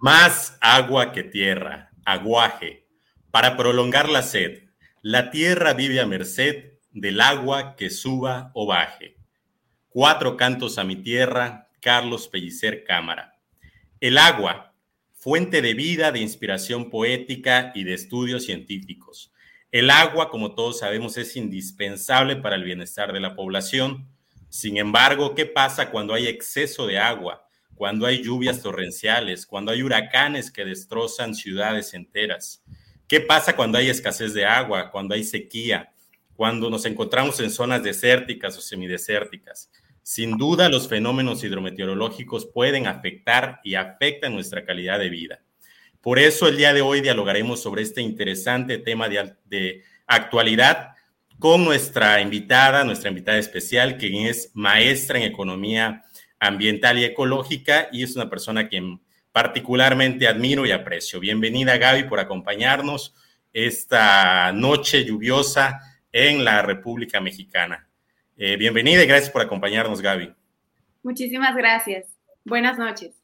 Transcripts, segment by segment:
Más agua que tierra, aguaje, para prolongar la sed. La tierra vive a merced del agua que suba o baje. Cuatro cantos a mi tierra, Carlos Pellicer Cámara. El agua, fuente de vida, de inspiración poética y de estudios científicos. El agua, como todos sabemos, es indispensable para el bienestar de la población. Sin embargo, ¿qué pasa cuando hay exceso de agua? Cuando hay lluvias torrenciales, cuando hay huracanes que destrozan ciudades enteras. ¿Qué pasa cuando hay escasez de agua, cuando hay sequía, cuando nos encontramos en zonas desérticas o semidesérticas? Sin duda, los fenómenos hidrometeorológicos pueden afectar y afectan nuestra calidad de vida. Por eso, el día de hoy dialogaremos sobre este interesante tema de, de actualidad con nuestra invitada, nuestra invitada especial, quien es maestra en economía ambiental y ecológica y es una persona que particularmente admiro y aprecio. Bienvenida Gaby por acompañarnos esta noche lluviosa en la República Mexicana. Eh, bienvenida y gracias por acompañarnos Gaby. Muchísimas gracias. Buenas noches.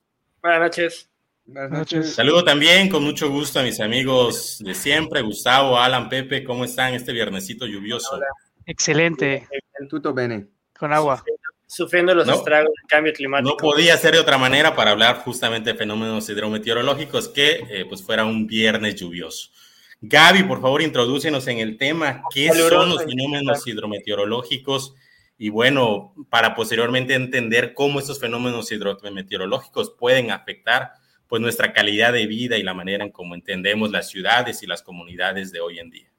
Buenas noches. Buenas noches. Saludo también con mucho gusto a mis amigos de siempre, Gustavo, Alan, Pepe, ¿cómo están este viernesito lluvioso? Excelente. Tutto bene. Con agua sufriendo los estragos del cambio climático. No podía ser de otra manera para hablar justamente de fenómenos hidrometeorológicos que eh, pues fuera un viernes lluvioso. Gaby, por favor, introdúcenos en el tema. ¿Qué son los fenómenos hidrometeorológicos? Y bueno, para posteriormente entender cómo estos fenómenos hidrometeorológicos pueden afectar pues nuestra calidad de vida y la manera en cómo entendemos las ciudades y las comunidades de hoy en día.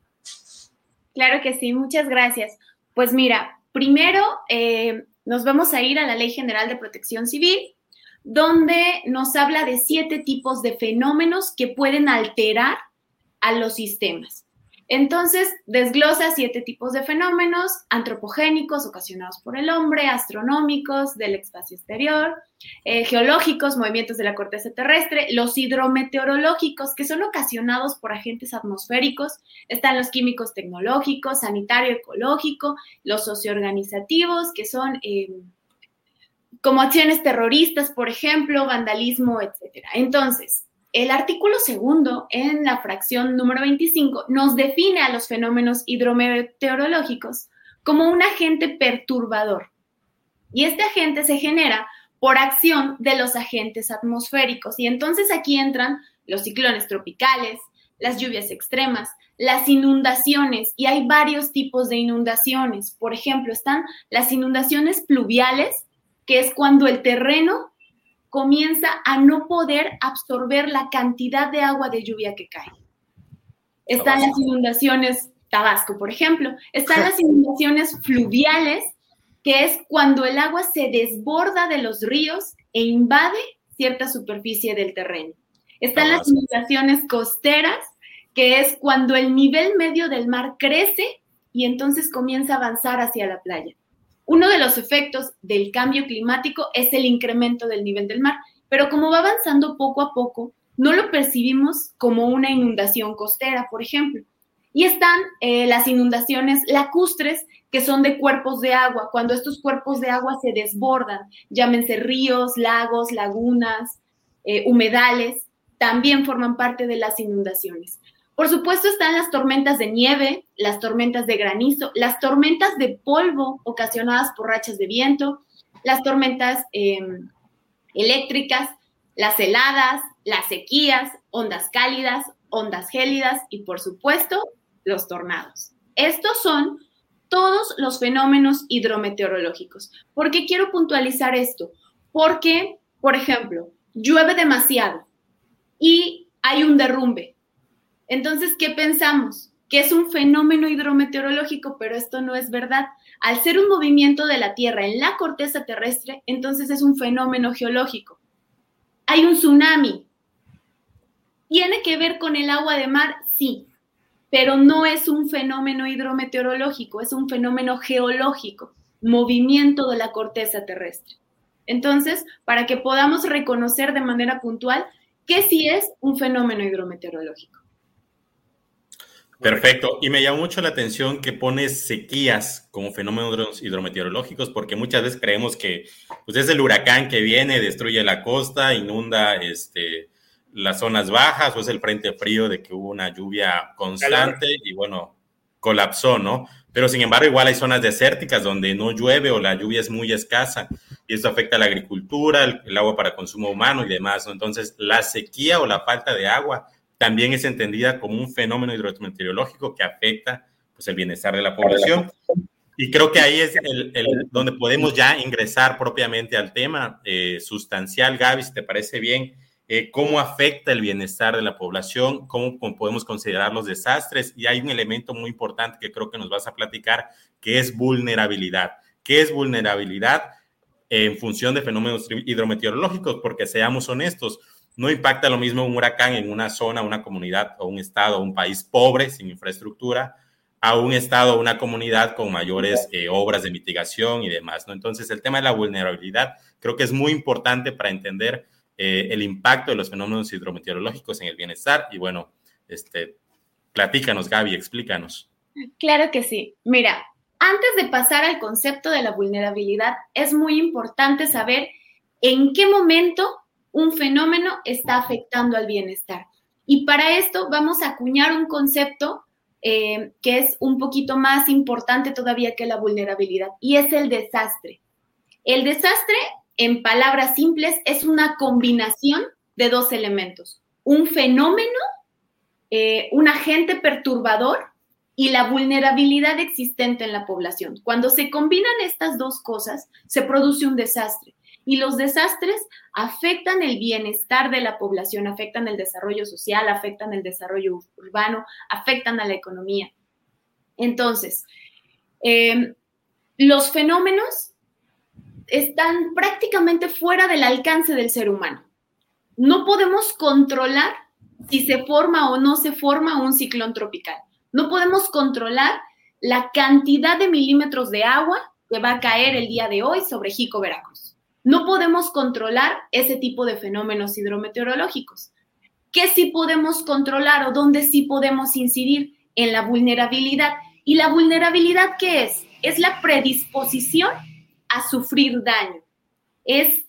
Claro que sí, muchas gracias. Pues mira, primero, eh, nos vamos a ir a la Ley General de Protección Civil, donde nos habla de siete tipos de fenómenos que pueden alterar a los sistemas. Entonces, desglosa siete tipos de fenómenos antropogénicos ocasionados por el hombre, astronómicos del espacio exterior, eh, geológicos, movimientos de la corteza terrestre, los hidrometeorológicos, que son ocasionados por agentes atmosféricos, están los químicos tecnológicos, sanitario ecológico, los socioorganizativos, que son eh, como acciones terroristas, por ejemplo, vandalismo, etc. Entonces, el artículo segundo, en la fracción número 25, nos define a los fenómenos hidrometeorológicos como un agente perturbador. Y este agente se genera por acción de los agentes atmosféricos. Y entonces aquí entran los ciclones tropicales, las lluvias extremas, las inundaciones, y hay varios tipos de inundaciones. Por ejemplo, están las inundaciones pluviales, que es cuando el terreno comienza a no poder absorber la cantidad de agua de lluvia que cae. Están las inundaciones, Tabasco, por ejemplo, están las inundaciones fluviales, que es cuando el agua se desborda de los ríos e invade cierta superficie del terreno. Están las inundaciones costeras, que es cuando el nivel medio del mar crece y entonces comienza a avanzar hacia la playa. Uno de los efectos del cambio climático es el incremento del nivel del mar, pero como va avanzando poco a poco, no lo percibimos como una inundación costera, por ejemplo. Y están eh, las inundaciones lacustres, que son de cuerpos de agua, cuando estos cuerpos de agua se desbordan, llámense ríos, lagos, lagunas, eh, humedales, también forman parte de las inundaciones. Por supuesto están las tormentas de nieve, las tormentas de granizo, las tormentas de polvo ocasionadas por rachas de viento, las tormentas em, eléctricas, las heladas, las sequías, ondas cálidas, ondas gélidas y por supuesto los tornados. Estos son todos los fenómenos hidrometeorológicos. ¿Por qué quiero puntualizar esto? Porque, por ejemplo, llueve demasiado y hay un derrumbe entonces, ¿qué pensamos? Que es un fenómeno hidrometeorológico, pero esto no es verdad. Al ser un movimiento de la Tierra en la corteza terrestre, entonces es un fenómeno geológico. Hay un tsunami. ¿Tiene que ver con el agua de mar? Sí, pero no es un fenómeno hidrometeorológico, es un fenómeno geológico, movimiento de la corteza terrestre. Entonces, para que podamos reconocer de manera puntual que sí es un fenómeno hidrometeorológico. Perfecto. Y me llamó mucho la atención que pones sequías como fenómenos hidrometeorológicos, porque muchas veces creemos que pues, es el huracán que viene, destruye la costa, inunda este, las zonas bajas o es el frente frío de que hubo una lluvia constante y bueno, colapsó, ¿no? Pero sin embargo, igual hay zonas desérticas donde no llueve o la lluvia es muy escasa y esto afecta a la agricultura, el, agua para consumo humano y demás, ¿no? Entonces, la sequía o la falta de agua también es entendida como un fenómeno hidrometeorológico que afecta pues, el bienestar de la población. Y creo que ahí es el, donde podemos ya ingresar propiamente al tema eh, sustancial, Gaby, si te parece bien, eh, cómo afecta el bienestar de la población, cómo, podemos considerar los desastres. Y hay un elemento muy importante que creo que nos vas a platicar, que es vulnerabilidad. ¿Qué es vulnerabilidad? En función de fenómenos hidrometeorológicos, porque seamos honestos, no impacta lo mismo un huracán en una zona, una comunidad o un estado un país pobre, sin infraestructura, a un estado o una comunidad con mayores eh, obras de mitigación y demás. ¿no? Entonces, el tema de la vulnerabilidad creo que es muy importante para entender eh, el impacto de los fenómenos hidrometeorológicos en el bienestar. Y bueno, este, platícanos, Gaby, explícanos. Claro que sí. Mira, antes de pasar al concepto de la vulnerabilidad, es muy importante saber en qué momento un fenómeno está afectando al bienestar. Y para esto vamos a acuñar un concepto eh, que es un poquito más importante todavía que la vulnerabilidad, y es el desastre. El desastre en palabras simples, es una combinación de dos elementos. Un fenómeno, eh, un agente perturbador y la vulnerabilidad existente en la población. Cuando se combinan estas dos cosas, se produce un desastre. Y los desastres afectan el bienestar de la población, afectan el desarrollo social, afectan el desarrollo urbano, afectan a la economía. Entonces, eh, los fenómenos están prácticamente fuera del alcance del ser humano. No podemos controlar si se forma o no se forma un ciclón tropical. No podemos controlar la cantidad de milímetros de agua que va a caer el día de hoy sobre Jico, Veracruz. No podemos controlar ese tipo de fenómenos hidrometeorológicos. ¿Qué sí podemos controlar o dónde sí podemos incidir? En la vulnerabilidad. ¿Y la vulnerabilidad qué es? Es la predisposición a sufrir daño, es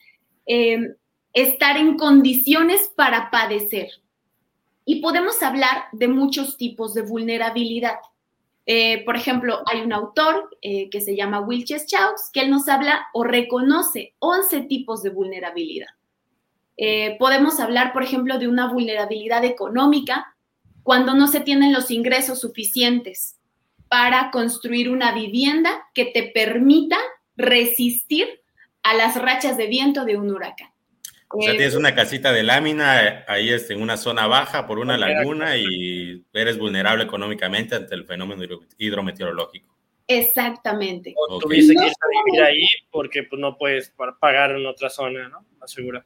eh, estar en condiciones para padecer. Y podemos hablar de muchos tipos de vulnerabilidad. Eh, por ejemplo, hay un autor eh, que se llama Wilches Chaux, que él nos habla o reconoce 11 tipos de vulnerabilidad. podemos hablar, por ejemplo, de una vulnerabilidad económica cuando no se tienen los ingresos suficientes para construir una vivienda que te permita resistir a las rachas de viento de un huracán. O sea, tienes una casita de lámina ahí es en una zona baja por una laguna y eres vulnerable económicamente ante el fenómeno hidrometeorológico. Exactamente. O tuviste que vivir ahí porque pues, no puedes pagar en otra zona, ¿no? Asegura.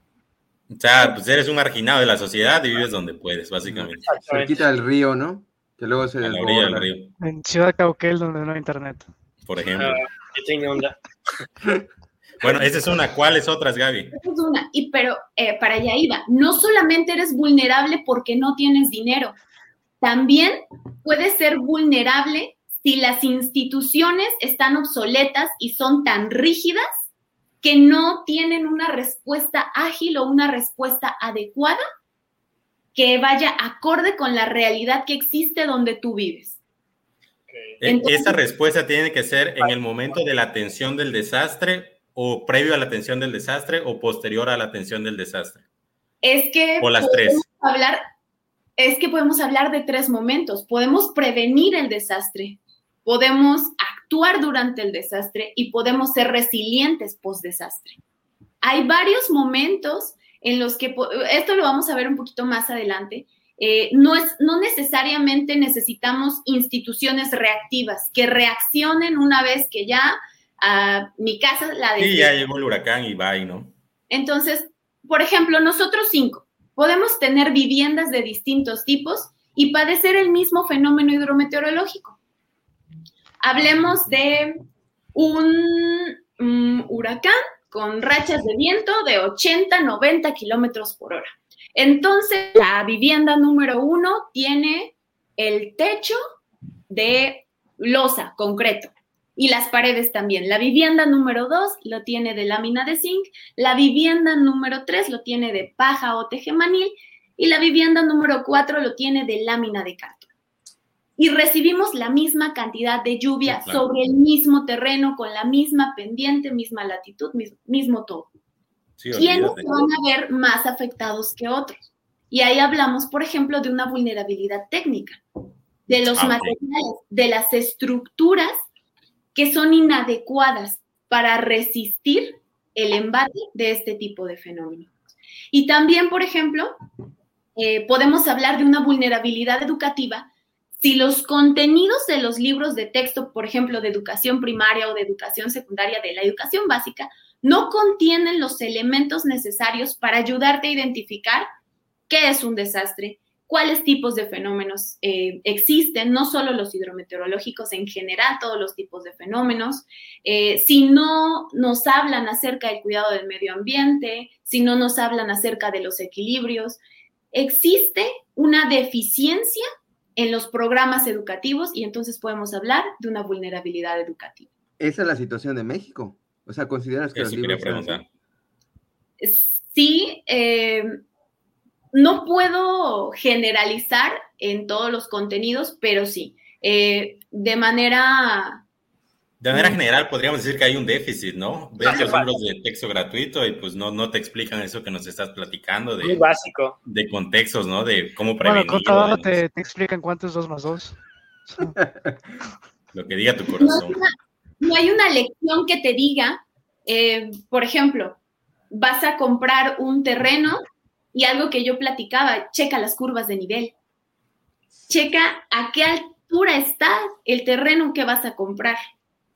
O sea, pues eres un marginado de la sociedad y vives donde puedes, básicamente. Cerquita del río, ¿no? Que luego se En la orilla del río. En Ciudad Cauquel, donde no hay internet. Por ejemplo. Ah, tiene onda. Bueno, esa es una. ¿Cuáles otras, Gaby? Esa es una. Y pero eh, para allá iba. No solamente eres vulnerable porque no tienes dinero, también puedes ser vulnerable si las instituciones están obsoletas y son tan rígidas que no tienen una respuesta ágil o una respuesta adecuada que vaya acorde con la realidad que existe donde tú vives. Eh, ¿Esa respuesta tiene que ser en el momento de la atención del desastre o previo a la atención del desastre o posterior a la atención del desastre? Es que... O las tres. Hablar, es que podemos hablar de tres momentos. Podemos prevenir el desastre, podemos actuar durante el desastre y podemos ser resilientes post-desastre. Hay varios momentos en los que, esto lo vamos a ver un poquito más adelante, eh, no, es, no necesariamente necesitamos instituciones reactivas que reaccionen una vez que ya a mi casa la de... Sí, ya llegó el huracán y va y ¿no? Entonces, por ejemplo, nosotros cinco podemos tener viviendas de distintos tipos y padecer el mismo fenómeno hidrometeorológico. Hablemos de un huracán con rachas de viento de 80, 90 kilómetros por hora. Entonces, la vivienda número uno tiene el techo de losa, concreto, y las paredes también. La vivienda número dos lo tiene de lámina de zinc, la vivienda número tres lo tiene de paja o tejemanil, y la vivienda número 4 lo tiene de lámina de cartón. Y recibimos la misma cantidad de lluvia Sí, claro. sobre el mismo terreno, con la misma pendiente, misma latitud, mismo, mismo todo. Sí, ¿Quiénes se van a ver más afectados que otros? Y ahí hablamos, por ejemplo, de una vulnerabilidad técnica, de los Ah, materiales, de las estructuras que son inadecuadas para resistir el embate de este tipo de fenómenos. Y también, por ejemplo, eh, podemos hablar de una vulnerabilidad educativa si los contenidos de los libros de texto, por ejemplo, de educación primaria o de educación secundaria, de la educación básica, no contienen los elementos necesarios para ayudarte a identificar qué es un desastre, cuáles tipos de fenómenos eh, existen, no solo los hidrometeorológicos, en general todos los tipos de fenómenos, eh, si no nos hablan acerca del cuidado del medio ambiente, si no nos hablan acerca de los equilibrios, existe una deficiencia en los programas educativos y entonces podemos hablar de una vulnerabilidad educativa. Esa es la situación de México. O sea, ¿consideras que Eso libros preguntar. Sí, eh, no puedo generalizar en todos los contenidos, pero sí, eh, de manera De manera general, podríamos decir que hay un déficit, ¿no? Ves los libros de texto gratuito y pues no, no te explican eso que nos estás platicando Muy de, básico. de contextos, ¿no? De cómo Bueno, prevenir. con trabajo te, te explican cuánto es 2 más 2. Lo que diga tu no hay corazón. una, no hay una lección que te diga, eh, por ejemplo, vas a comprar un terreno y algo que yo platicaba, checa las curvas de nivel, checa a qué altura está el terreno que vas a comprar.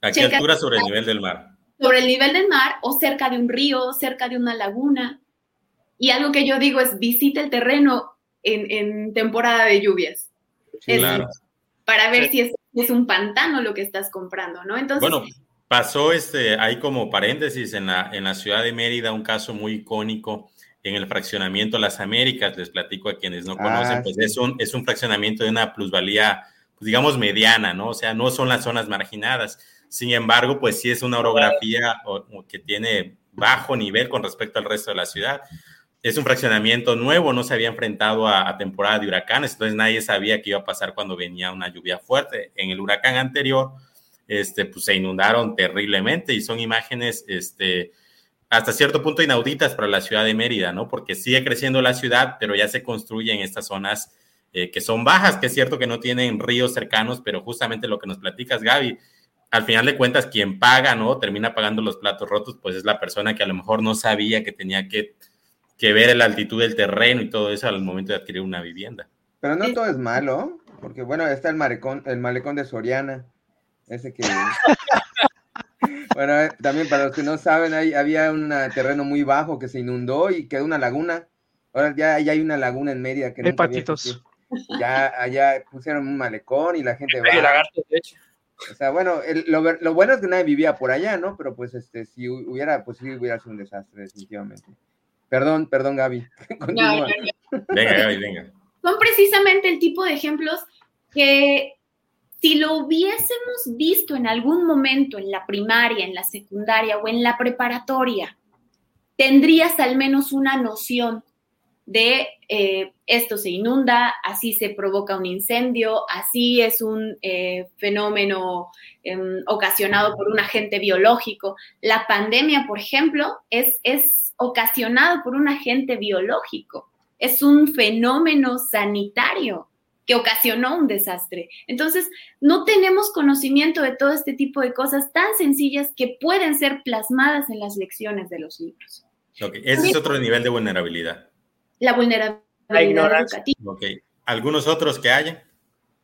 ¿A qué checa- altura sobre el nivel del mar? sobre el nivel del mar o cerca de un río, cerca de una laguna. Y algo que yo digo es visita el terreno en, en temporada de lluvias. Sí, Claro. Para ver Sí. si es, es un pantano lo que estás comprando, ¿no? Entonces, Bueno, pasó este, hay como paréntesis en la, en la ciudad de Mérida, un caso muy icónico en el fraccionamiento Las Américas, les platico a quienes no Ah, conocen, pues sí. es, un, es un fraccionamiento de una plusvalía, pues digamos, mediana, ¿no? O sea, no son las zonas marginadas. Sin embargo, pues sí es una orografía que tiene bajo nivel con respecto al resto de la ciudad. Es un fraccionamiento nuevo, no se había enfrentado a, a temporada de huracanes, entonces nadie sabía qué iba a pasar cuando venía una lluvia fuerte. En el huracán anterior, este, pues se inundaron terriblemente y son imágenes, este, hasta cierto punto inauditas para la ciudad de Mérida, ¿no? Porque sigue creciendo la ciudad, pero ya se construye en estas zonas eh, que son bajas, que es cierto que no tienen ríos cercanos, pero justamente lo que nos platicas, Gaby, al final de cuentas, quien paga, ¿no? Termina pagando los platos rotos, pues es la persona que a lo mejor no sabía que tenía que, que ver la altitud del terreno y todo eso al momento de adquirir una vivienda. Pero no todo es malo, porque bueno, está el malecón, el malecón de Soriana, ese que... bueno, eh, también para los que no saben, ahí había un terreno muy bajo que se inundó y quedó una laguna. Ahora ya, ya hay una laguna en Mérida que Hay nunca patitos. Ya allá pusieron un malecón y la gente va. lagarto, de hecho. O sea, bueno, el- lo, lo bueno es que nadie vivía por allá, ¿no? Pero pues este, si hu- hubiera, pues sí hubiera sido un desastre, definitivamente. Perdón, perdón, Gaby. no, Continúa. no, no. Venga, Gaby, venga. son precisamente el tipo de ejemplos que si lo hubiésemos visto en algún momento en la primaria, en la secundaria o en la preparatoria, tendrías al menos una noción de eh, esto se inunda, así se provoca un incendio, así es un eh, fenómeno em, ocasionado por un agente biológico. La pandemia, por ejemplo, es, es ocasionado por un agente biológico es un fenómeno sanitario que ocasionó un desastre. Entonces, no tenemos conocimiento de todo este tipo de cosas tan sencillas que pueden ser plasmadas en las lecciones de los libros. Ese es otro nivel de vulnerabilidad. La La vulnerabilidad ignorancia. educativa. Ok, ¿algunos otros que haya?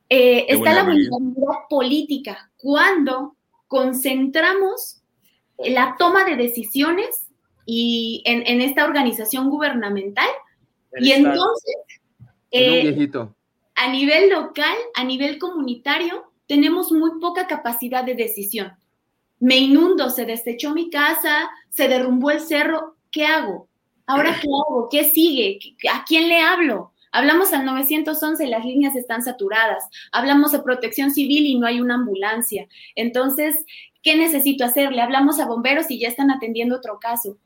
Eh, está la vulnerabilidad. política, cuando concentramos la toma de decisiones y en, en esta organización gubernamental El y Estado. entonces En un eh, viejito. A nivel local, a nivel comunitario, tenemos muy poca capacidad de decisión. Me inundo, se desechó mi casa, se derrumbó el cerro, ¿qué hago? ¿Ahora qué hago? ¿Qué sigue? ¿A quién le hablo? Hablamos al 911 y las líneas están saturadas. Hablamos de protección civil y no hay una ambulancia. Entonces, ¿qué necesito hacer? Le hablamos a bomberos y ya están atendiendo otro caso.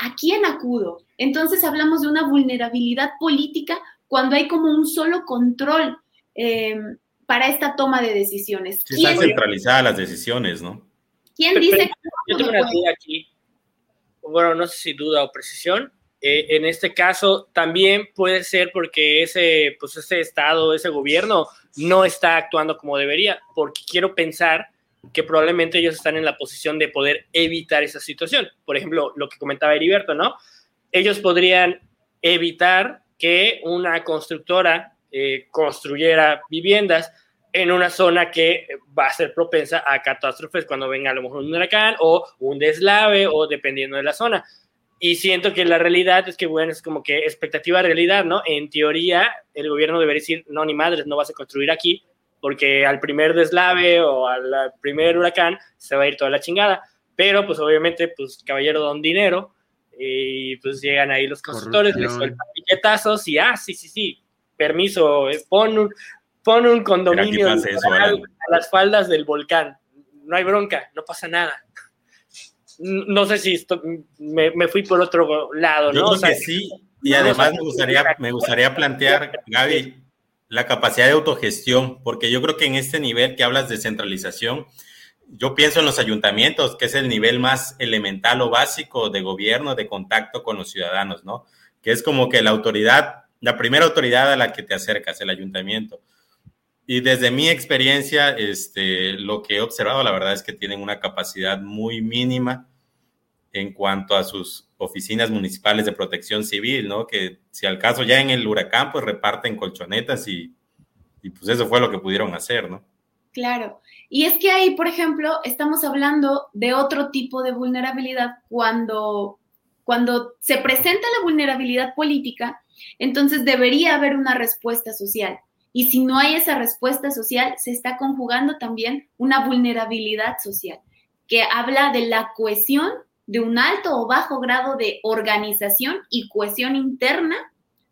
¿a quién acudo? Entonces hablamos de una vulnerabilidad política cuando hay como un solo control eh, para esta toma de decisiones. Sí, están centralizadas las decisiones, ¿no? ¿Quién dice que Yo tengo una duda aquí. Bueno, no sé si duda o precisión. Eh, en este caso, también puede ser porque ese, pues ese Estado, ese gobierno no está actuando como debería, porque quiero pensar que probablemente ellos están en la posición de poder evitar esa situación. Por ejemplo, lo que comentaba Heriberto, ¿no? Ellos podrían evitar que una constructora eh, construyera viviendas en una zona que va a ser propensa a catástrofes cuando venga a lo mejor un huracán o un deslave o dependiendo de la zona. Y siento que la realidad es que, bueno, es como que expectativa realidad, ¿no? En teoría, el gobierno debería decir, no, ni madres, no vas a construir aquí, porque al primer deslave o al primer huracán se va a ir toda la chingada. Pero, pues, obviamente, pues, caballero don dinero, y pues llegan ahí los constructores, les sueltan piquetazos y, ah, sí, sí, sí, permiso, eh, pon un, pon un condominio a las faldas del volcán. No hay bronca, no pasa nada. No sé si esto, me, fui por otro lado, Yo creo que sí, y además me gustaría, me gustaría plantear, Gaby, la capacidad de autogestión, porque yo creo que en este nivel que hablas de centralización, yo pienso en los ayuntamientos, que es el nivel más elemental o básico de gobierno, de contacto con los ciudadanos, ¿no? Que es como que la autoridad, la primera autoridad a la que te acercas, el ayuntamiento. Y desde mi experiencia, este, lo que he observado, la verdad es que tienen una capacidad muy mínima en cuanto a sus oficinas municipales de protección civil, ¿no? Que si al caso ya en el huracán, pues reparten colchonetas y, y pues eso fue lo que pudieron hacer, ¿no? Claro. Y es que ahí, por ejemplo, estamos hablando de otro tipo de vulnerabilidad cuando, cuando se presenta la vulnerabilidad política, entonces debería haber una respuesta social. Y si no hay esa respuesta social, se está conjugando también una vulnerabilidad social, que habla de la cohesión, de un alto o bajo grado de organización y cohesión interna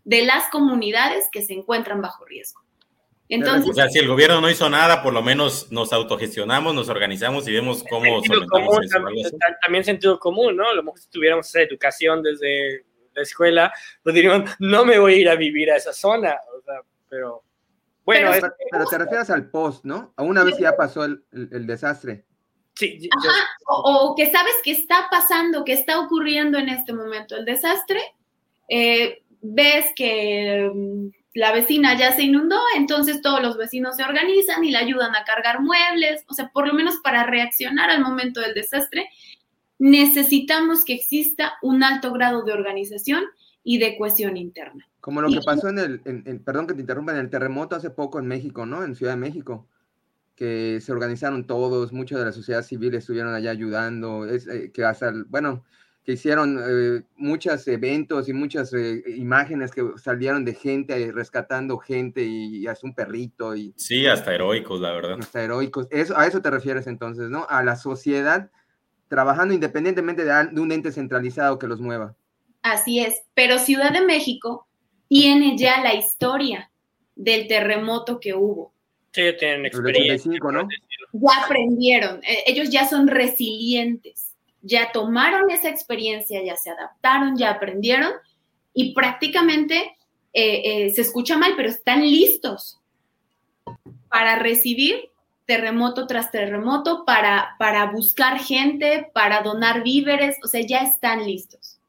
de las comunidades que se encuentran bajo riesgo. Entonces, o sea, si el gobierno no hizo nada, por lo menos nos autogestionamos, nos organizamos y vemos cómo solventamos eso. También, sentido común, ¿no? A lo mejor si tuviéramos esa educación desde la escuela, pues diríamos, no me voy a ir a vivir a esa zona, o sea, pero bueno. Pero, te refieres al post, ¿no? A una vez ya pasó el, desastre. Sí. Ajá, o, que sabes que está pasando, que está ocurriendo en este momento el desastre, eh, ves que mm, la vecina ya se inundó, entonces todos los vecinos se organizan y le ayudan a cargar muebles, o sea, por lo menos para reaccionar al momento del desastre, necesitamos que exista un alto grado de organización y de cohesión interna. Como lo que pasó en el, perdón que te interrumpa, en el terremoto hace poco en México, ¿no? En Ciudad de México, que se organizaron todos, muchos de la sociedad civil estuvieron allá ayudando, es, eh, que hasta, bueno, que hicieron eh, muchos eventos y muchas eh, imágenes que salieron de gente rescatando gente y, hasta un perrito. Y, sí, hasta heroicos, la verdad. Hasta heroicos. Eso, a eso te refieres entonces, ¿no? A la sociedad trabajando independientemente de, de un ente centralizado que los mueva. Así es, pero Ciudad de México tiene ya la historia del terremoto que hubo. Sí, tienen experiencia. ¿no? Ya aprendieron, eh, ellos ya son resilientes ya tomaron esa experiencia, ya se adaptaron, ya aprendieron y prácticamente eh, eh, se escucha mal, pero están listos para recibir terremoto tras terremoto, para, para buscar gente, para donar víveres, o sea, ya están listos.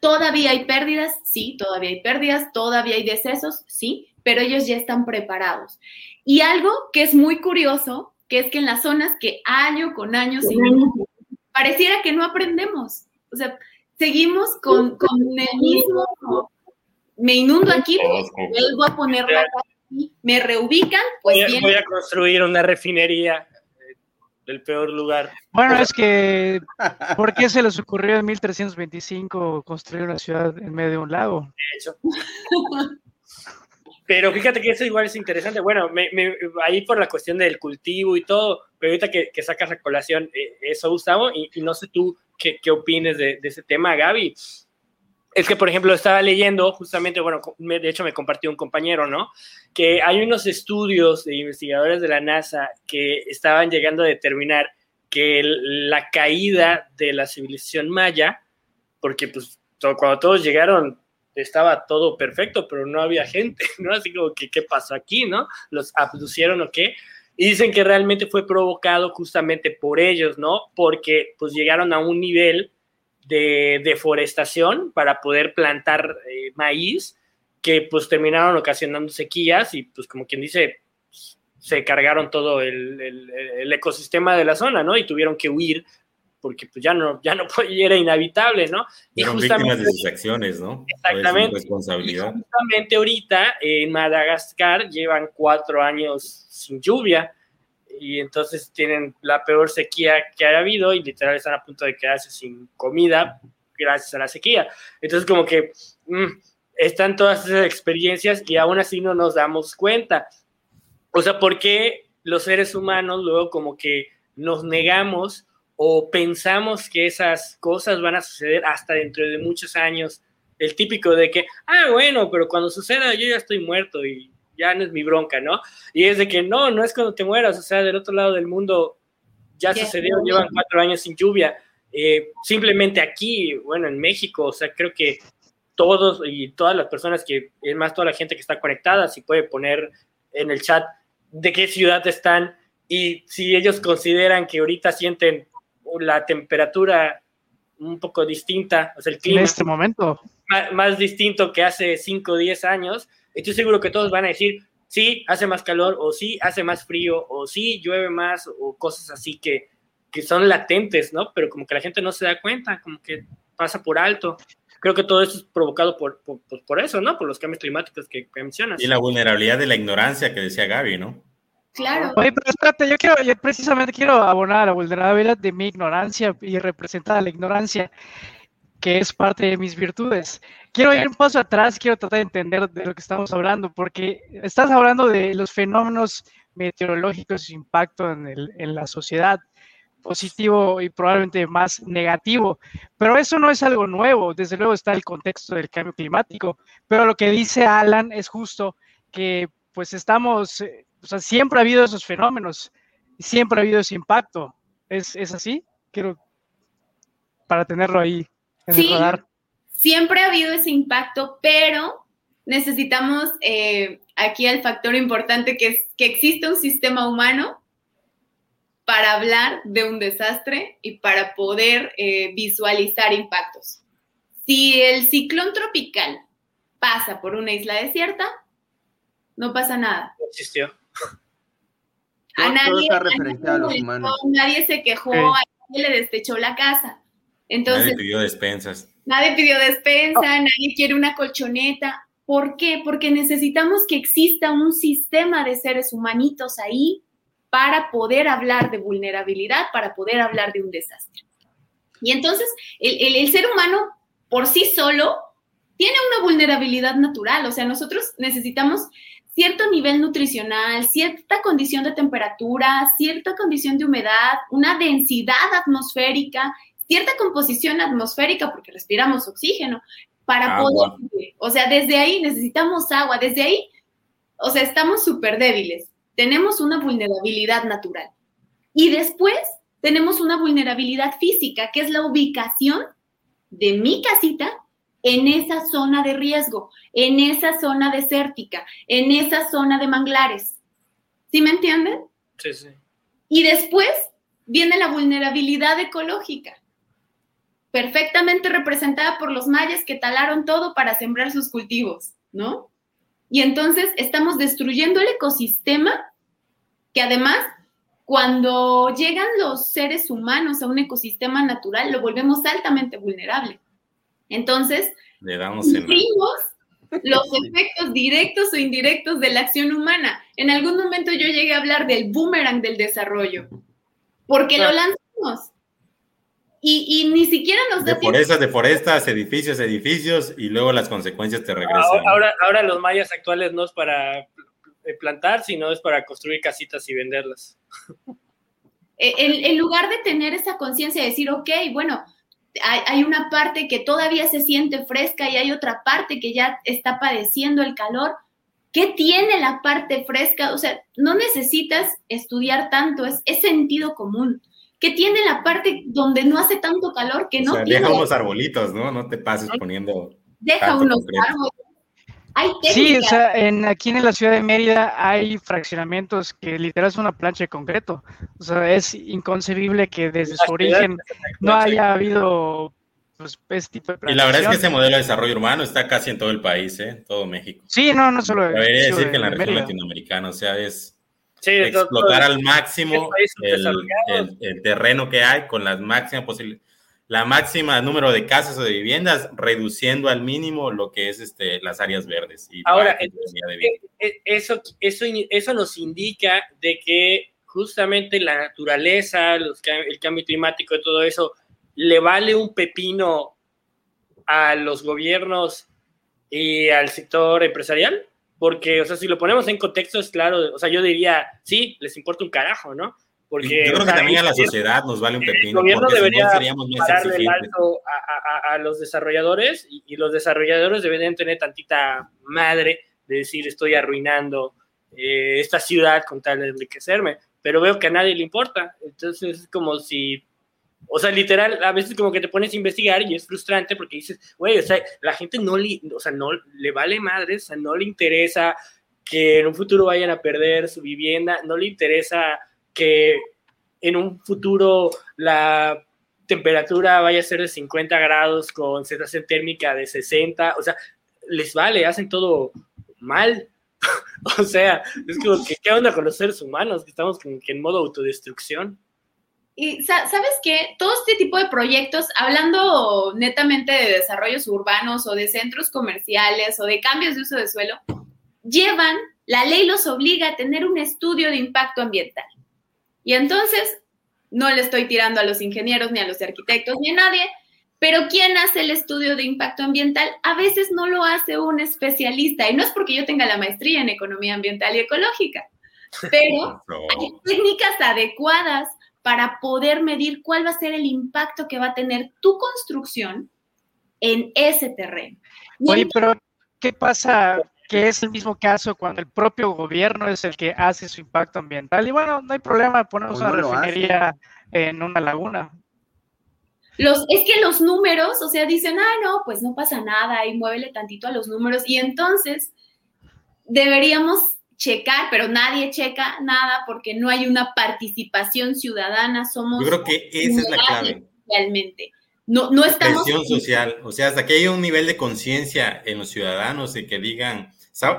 Todavía hay pérdidas, sí, todavía hay pérdidas, todavía hay decesos, sí, pero ellos ya están preparados. Y algo que es muy curioso, que es que en las zonas que año con año pareciera que no aprendemos. O sea, seguimos con, el mismo, me inundo aquí, vuelvo a ponerla aquí, me reubican, pues voy a, voy a construir una refinería eh, del peor lugar. Bueno, es que, ¿por qué se les ocurrió en 1325 construir una ciudad en medio de un lago? De hecho. Pero fíjate que eso igual es interesante. Bueno, ahí por la cuestión del cultivo y todo, pero ahorita que, que sacas la colación eh, eso, Gustavo, y, no sé tú qué, qué opines de, de, ese tema, Gaby. Es que, por ejemplo, estaba leyendo justamente, bueno, de hecho me compartió un compañero, ¿no? Que hay unos estudios de investigadores de la NASA que estaban llegando a determinar que la caída de la civilización maya porque pues cuando todos llegaron estaba todo perfecto, pero no había gente, ¿no? Así como que, ¿qué pasó aquí, no? ¿Los abducieron o qué? Y dicen que realmente fue provocado justamente por ellos, ¿no? Porque pues llegaron a un nivel de deforestación para poder plantar eh, maíz que pues terminaron ocasionando sequías y pues como quien dice, se cargaron todo el, el, ecosistema de la zona, ¿no? Y tuvieron que huir porque pues ya no, ya no era inhabitable, ¿no? Y víctimas de sus acciones, ¿no? Exactamente. responsabilidad. justamente ahorita en Madagascar llevan cuatro años sin lluvia y entonces tienen la peor sequía que haya habido y literal están a punto de quedarse sin comida gracias a la sequía. Entonces como que mm, están todas esas experiencias y aún así no nos damos cuenta. O sea, ¿por qué los seres humanos luego como que nos negamos o pensamos que esas cosas van a suceder hasta dentro de muchos años? El típico de que, ah, bueno, pero cuando suceda yo ya estoy muerto y ya no es mi bronca, ¿no? Y es de que no, no es cuando te mueras, o sea, del otro lado del mundo ya sucedió, llevan cuatro años sin lluvia. Eh, simplemente aquí, bueno, en México, o sea, creo que todos y todas las personas que, es más, toda la gente que está conectada, si puede poner en el chat de qué ciudad están y si ellos consideran que ahorita sienten la temperatura un poco distinta, o sea, el clima. En este momento. Más, distinto que hace 5 o 10 años, estoy seguro que todos van a decir, sí, hace más calor, o sí, hace más frío, o sí, llueve más, o cosas así que, que son latentes, ¿no? Pero como que la gente no se da cuenta, como que pasa por alto creo que todo esto es provocado por, por, por, eso, ¿no? Por los cambios climáticos que, mencionas. Y la vulnerabilidad de la ignorancia que decía Gaby, ¿no? Claro. Oye, pero espérate, yo quiero, yo precisamente quiero abonar a la vulnerabilidad de mi ignorancia y representar la ignorancia, que es parte de mis virtudes. Quiero ir un paso atrás, quiero tratar de entender de lo que estamos hablando, porque estás hablando de los fenómenos meteorológicos y su impacto en, el, en la sociedad positivo y probablemente más negativo. Pero eso no es algo nuevo, desde luego está el contexto del cambio climático, pero lo que dice Alan es justo que pues estamos, eh, o sea, siempre ha habido esos fenómenos, siempre ha habido ese impacto. ¿Es, es así? Quiero, para tenerlo ahí en el radar. Siempre ha habido ese impacto, pero necesitamos eh, aquí el factor importante que es que existe un sistema humano para hablar de un desastre y para poder eh, visualizar impactos. Si el ciclón tropical pasa por una isla desierta, no pasa nada. No existió. A nadie, nadie se quejó, a nadie le destechó la casa. Entonces, nadie pidió despensas. Nadie pidió despensa, nadie quiere una colchoneta. ¿Por qué? Porque necesitamos que exista un sistema de seres humanitos ahí para poder hablar de vulnerabilidad, para poder hablar de un desastre. Y entonces, el, ser humano por sí solo tiene una vulnerabilidad natural, o sea, nosotros necesitamos cierto nivel nutricional, cierta condición de temperatura, cierta condición de humedad, una densidad atmosférica, cierta composición atmosférica, porque respiramos oxígeno, para poder, o sea, desde ahí necesitamos agua, desde ahí, o sea, estamos súper débiles tenemos una vulnerabilidad natural. Y después tenemos una vulnerabilidad física, que es la ubicación de mi casita en esa zona de riesgo, en esa zona desértica, en esa zona de manglares. ¿Sí me entienden? Sí, sí. Y después viene la vulnerabilidad ecológica, perfectamente representada por los mayas que talaron todo para sembrar sus cultivos, ¿no? Y entonces estamos destruyendo el ecosistema que además, cuando llegan los seres humanos a un ecosistema natural, lo volvemos altamente vulnerable. Entonces, le damos en los efectos directos o indirectos de la acción humana. En algún momento yo llegué a hablar del boomerang del desarrollo, porque lo lanzamos y, ni siquiera nos da Deforestas, deforestas, edificios, edificios, y luego las consecuencias te regresan. Ahora, ahora, los mayas actuales no es para eh, plantar, sino es para construir casitas y venderlas. E, en, lugar de tener esa conciencia de decir, ok, bueno, hay, hay, una parte que todavía se siente fresca y hay otra parte que ya está padeciendo el calor. ¿Qué tiene la parte fresca? O sea, no necesitas estudiar tanto, es, es sentido común que tiene la parte donde no hace tanto calor, que no o sea, tiene... Deja unos arbolitos, ¿no? No te pases poniendo. Deja unos árboles. Hay sí, o sea, en, aquí en la ciudad de Mérida hay fraccionamientos que literal es una plancha de concreto. O sea, es inconcebible que desde su origen no haya habido pues, este tipo de Y la verdad es que ese modelo de desarrollo urbano está casi en todo el país, ¿eh? Todo México. Sí, no, no solo. Debería decir que en la región latinoamericana, o sea, es explotar al máximo el, terreno que hay con las máximas posibilidades la máxima número de casas o de viviendas, reduciendo al mínimo lo que es este, las áreas verdes. Y Ahora, eh, eh, eso, eso, eso nos indica de que justamente la naturaleza, los, el cambio climático y todo eso, le vale un pepino a los gobiernos y al sector empresarial. Porque, o sea, si lo ponemos en contexto, es claro, o sea, yo diría, sí, les importa un carajo, ¿no? Porque, yo creo que también a la sociedad nos vale un pepino. El gobierno debería darle el alto a, los desarrolladores y, los desarrolladores deberían tener tantita madre de decir estoy arruinando eh, esta ciudad con tal de enriquecerme, pero veo que a nadie le importa. Entonces es como si, o sea, literal, a veces como que te pones a investigar y es frustrante porque dices, güey, o sea, la gente no le, o sea, no le vale madre, o sea, no le interesa que en un futuro vayan a perder su vivienda, no le interesa que en un futuro la temperatura vaya a ser de 50 grados con sensación térmica de 60, o sea, les vale, hacen todo mal. o sea, es como que, ¿qué onda con los seres humanos? Que estamos como que en modo autodestrucción. Y sabes que todo este tipo de proyectos, hablando netamente de desarrollos urbanos o de centros comerciales o de cambios de uso de suelo, llevan, la ley los obliga a tener un estudio de impacto ambiental. Y entonces, no le estoy tirando a los ingenieros, ni a los arquitectos, ni a nadie, pero ¿quién hace el estudio de impacto ambiental? A veces no lo hace un especialista, y no es porque yo tenga la maestría en economía ambiental y ecológica, pero hay técnicas adecuadas para poder medir cuál va a ser el impacto que va a tener tu construcción en ese terreno. Oye, pero ¿qué pasa que es el mismo caso cuando el propio gobierno es el que hace su impacto ambiental. Y bueno, no hay problema, ponemos una refinería en una laguna. Los, es que los números, o sea, dicen, ah, no, pues no pasa nada, y muévele tantito a los números. Y entonces deberíamos checar, pero nadie checa nada porque no hay una participación ciudadana. Somos. Yo creo que esa es la clave. Realmente. No, no estamos. Presión social. O sea, hasta que haya un nivel de conciencia en los ciudadanos de que digan,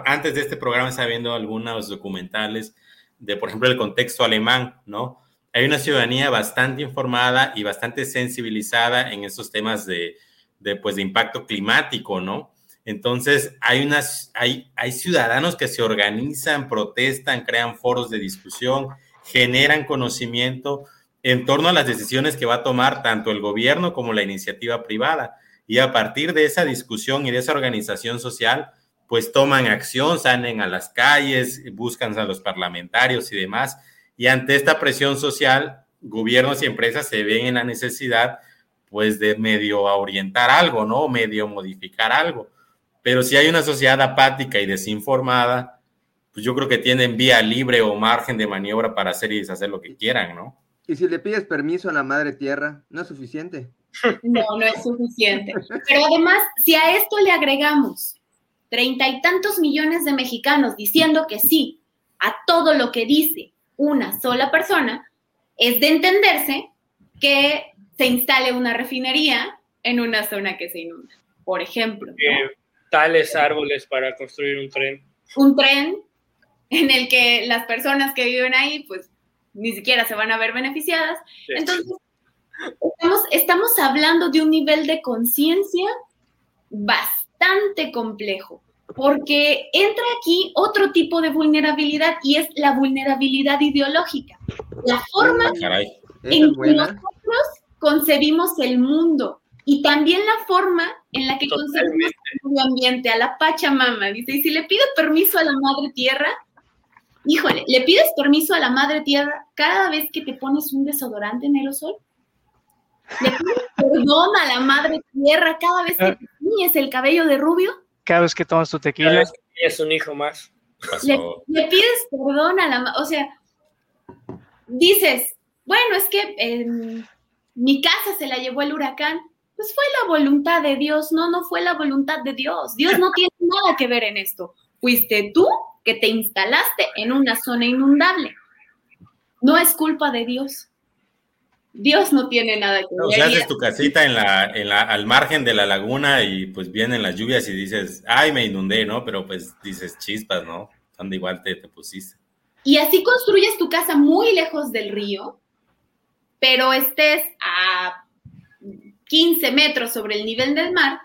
antes de este programa estaba viendo algunos documentales de, por ejemplo, el contexto alemán, ¿no? Hay una ciudadanía bastante informada y bastante sensibilizada en estos temas de, de, pues, de impacto climático, ¿no? Entonces, hay, unas, hay, hay ciudadanos que se organizan, protestan, crean foros de discusión, generan conocimiento en torno a las decisiones que va a tomar tanto el gobierno como la iniciativa privada. Y a partir de esa discusión y de esa organización social, pues toman acción, salen a las calles, buscan a los parlamentarios y demás. Y ante esta presión social, gobiernos y empresas se ven en la necesidad, pues, de medio orientar algo, ¿no? Medio modificar algo. Pero si hay una sociedad apática y desinformada, pues yo creo que tienen vía libre o margen de maniobra para hacer y deshacer lo que quieran, ¿no? Y si le pides permiso a la madre tierra, ¿no es suficiente? No, no es suficiente. Pero además, si a esto le agregamos treinta y tantos millones de mexicanos diciendo que sí a todo lo que dice una sola persona, es de entenderse que se instale una refinería en una zona que se inunda, por ejemplo. tales árboles para construir un tren. Un tren en el que las personas que viven ahí, pues ni siquiera se van a ver beneficiadas. Entonces, estamos, estamos hablando de un nivel de conciencia bastante complejo porque entra aquí otro tipo de vulnerabilidad y es la vulnerabilidad ideológica. La forma ah, en que nosotros concebimos el mundo y también la forma en la que concebimos el medio ambiente, a la Pachamama. Dice, y si le pido permiso a la Madre Tierra, híjole, ¿le pides permiso a la Madre Tierra cada vez que te pones un desodorante en aerosol? ¿Le pides perdón a la Madre Tierra cada vez que ah. te tiñes el cabello de rubio? cada vez que tomas tu tequila. es un hijo más. Le, pides perdón a la... O sea, dices, bueno, es que em, mi casa se la llevó el huracán. Pues fue la voluntad de Dios, no, no fue la voluntad de Dios. Dios no tiene nada que ver en esto. Fuiste tú que te instalaste en una zona inundable. No es culpa de Dios. Dios no tiene nada que ver. O sea, haces tu casita en la, en la, al margen de la laguna y pues vienen las lluvias y dices, ay, me inundé, ¿no? Pero pues dices chispas, ¿no? Donde igual te, te pusiste. Y así construyes tu casa muy lejos del río, pero estés a 15 metros sobre el nivel del mar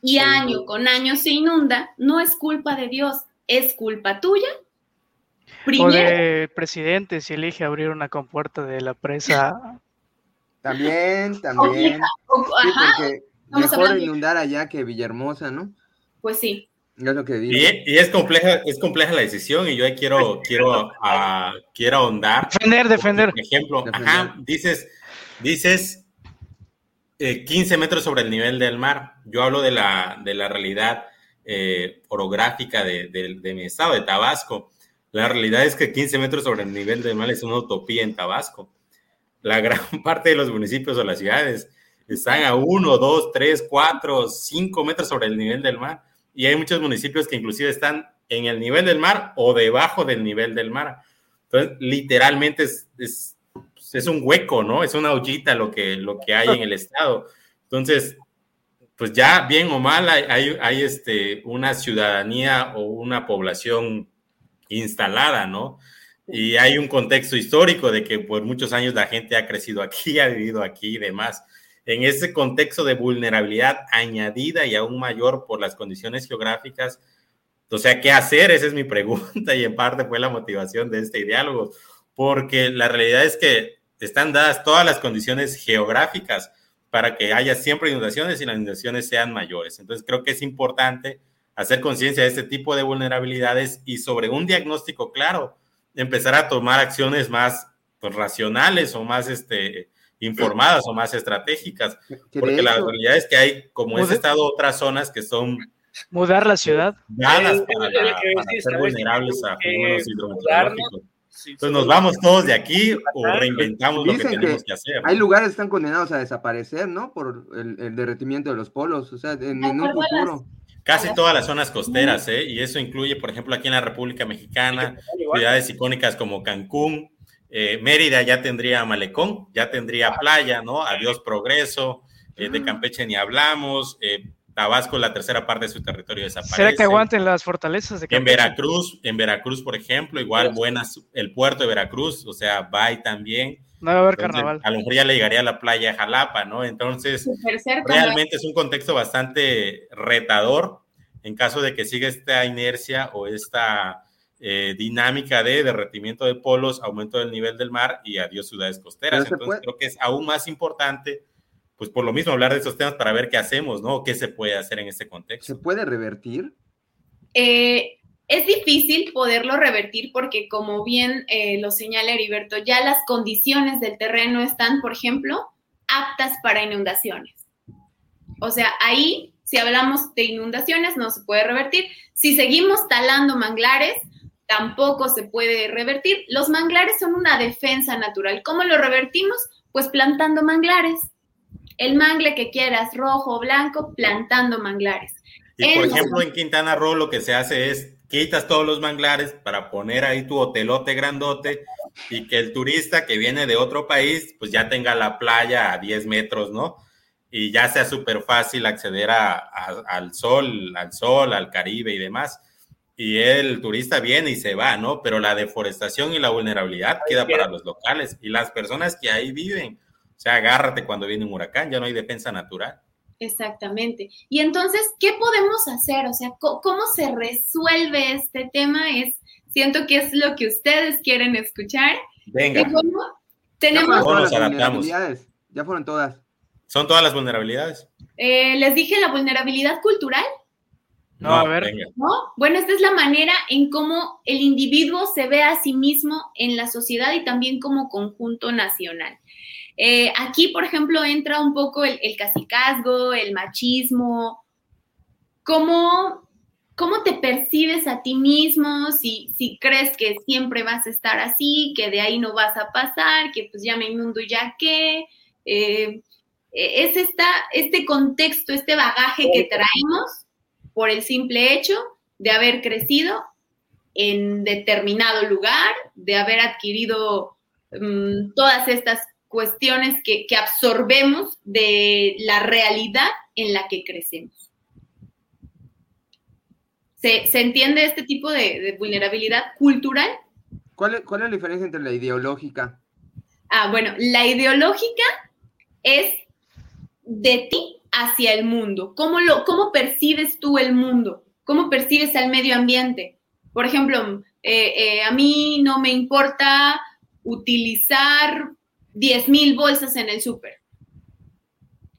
y año con año se inunda, no es culpa de Dios, es culpa tuya. Primero, o del presidente si elige abrir una compuerta de la presa también, también. sí, porque mejor inundar allá que Villahermosa, ¿no? Pues sí. Es lo que digo. Y, es compleja, es compleja la decisión y yo ahí quiero, quiero, uh, quiero ahondar. Defender, defender. Por ejemplo, ajá, dices, dices eh, 15 metros sobre el nivel del mar. Yo hablo de la, de la realidad eh, orográfica de, mi estado, de Tabasco. La realidad es que 15 metros sobre el nivel del mar es una utopía en Tabasco la gran parte de los municipios o las ciudades están a uno, dos, tres, cuatro, cinco metros sobre el nivel del mar. Y hay muchos municipios que inclusive están en el nivel del mar o debajo del nivel del mar. Entonces, literalmente es un hueco, ¿no? Es una ollita lo que, lo que hay en el estado. Entonces, pues ya bien o mal hay, hay, este, una ciudadanía o una población instalada, ¿no? Y hay un contexto histórico de que por muchos años la gente ha crecido aquí, ha vivido aquí y demás. En ese contexto de vulnerabilidad añadida y aún mayor por las condiciones geográficas, o sea, ¿qué hacer? Esa es mi pregunta y en parte fue la motivación de este diálogo, porque la realidad es que están dadas todas las condiciones geográficas para que haya siempre inundaciones y las inundaciones sean mayores. Entonces, creo que es importante hacer conciencia de este tipo de vulnerabilidades y sobre un diagnóstico claro empezar a tomar acciones más pues, racionales o más este, informadas o más estratégicas, porque la realidad es que hay, como ese estado, otras zonas que son... Mudar la ciudad. Dadas para, ser vulnerables a fenómenos hidrometeorológicos. Entonces nos vamos todos de aquí o reinventamos lo que tenemos que, hacer. Hay lugares que están condenados a desaparecer, ¿no? Por el, derretimiento de los polos, o sea, en, en un futuro. Casi todas las zonas costeras, ¿eh? Y eso incluye, por ejemplo, aquí en la República Mexicana, ciudades icónicas como Cancún, eh, Mérida ya tendría malecón, ya tendría playa, ¿no? Adiós progreso, eh, de Campeche ni hablamos, eh, Tabasco la tercera parte de su territorio desaparece. ¿Será que aguanten las fortalezas de Campeche? En Veracruz, en Veracruz, por ejemplo, igual buenas, el puerto de Veracruz, o sea, va también. No va a haber carnaval. A lo mejor ya le llegaría a la playa Jalapa, ¿no? Entonces, realmente es un contexto bastante retador en caso de que siga esta inercia o esta eh, dinámica de derretimiento de polos, aumento del nivel del mar y adiós ciudades costeras. Entonces, creo que es aún más importante, pues por lo mismo, hablar de estos temas para ver qué hacemos, ¿no? ¿Qué se puede hacer en este contexto? ¿Se puede revertir? Eh, es difícil poderlo revertir porque, como bien eh, lo señala Heriberto, ya las condiciones del terreno están, por ejemplo, aptas para inundaciones. O sea, ahí, si hablamos de inundaciones, no se puede revertir. Si seguimos talando manglares, tampoco se puede revertir. Los manglares son una defensa natural. ¿Cómo lo revertimos? Pues plantando manglares. El mangle que quieras, rojo o blanco, plantando manglares. Y por ejemplo, en Quintana Roo lo que se hace es quitas todos los manglares para poner ahí tu hotelote grandote y que el turista que viene de otro país, pues ya tenga la playa a 10 metros, ¿no? Y ya sea súper fácil acceder a, al sol, al sol, al Caribe y demás. Y el turista viene y se va, ¿no? Pero la deforestación y la vulnerabilidad queda para los locales y las personas que ahí viven. O sea, agárrate cuando viene un huracán, ya no hay defensa natural. Exactamente. Y entonces, ¿qué podemos hacer? O sea, ¿cómo, se resuelve este tema? Es, siento que es lo que ustedes quieren escuchar. Venga. tenemos... Ya fueron todas. ¿Son todas las vulnerabilidades? Eh, les dije la vulnerabilidad cultural. No, a ver. ¿No? Bueno, esta es la manera en cómo el individuo se ve a sí mismo en la sociedad y también como conjunto nacional. Eh, aquí, por ejemplo, entra un poco el, el el machismo, cómo cómo te percibes a ti mismo, si, si crees que siempre vas a estar así, que de ahí no vas a pasar, que pues ya me inmundo ya qué. Eh, es esta, este contexto, este bagaje que traemos por el simple hecho de haber crecido en determinado lugar, de haber adquirido mm, todas estas cuestiones que, absorbemos de la realidad en la que crecemos. ¿Se, entiende este tipo de, vulnerabilidad cultural? ¿Cuál ¿Cuál es la diferencia entre la ideológica? Ah, bueno, la ideológica es de ti hacia el mundo. ¿Cómo, lo, ¿Cómo percibes tú el mundo? ¿Cómo percibes al medio ambiente? Por ejemplo, eh, eh, a mí no me importa utilizar 10 mil bolsas en el súper.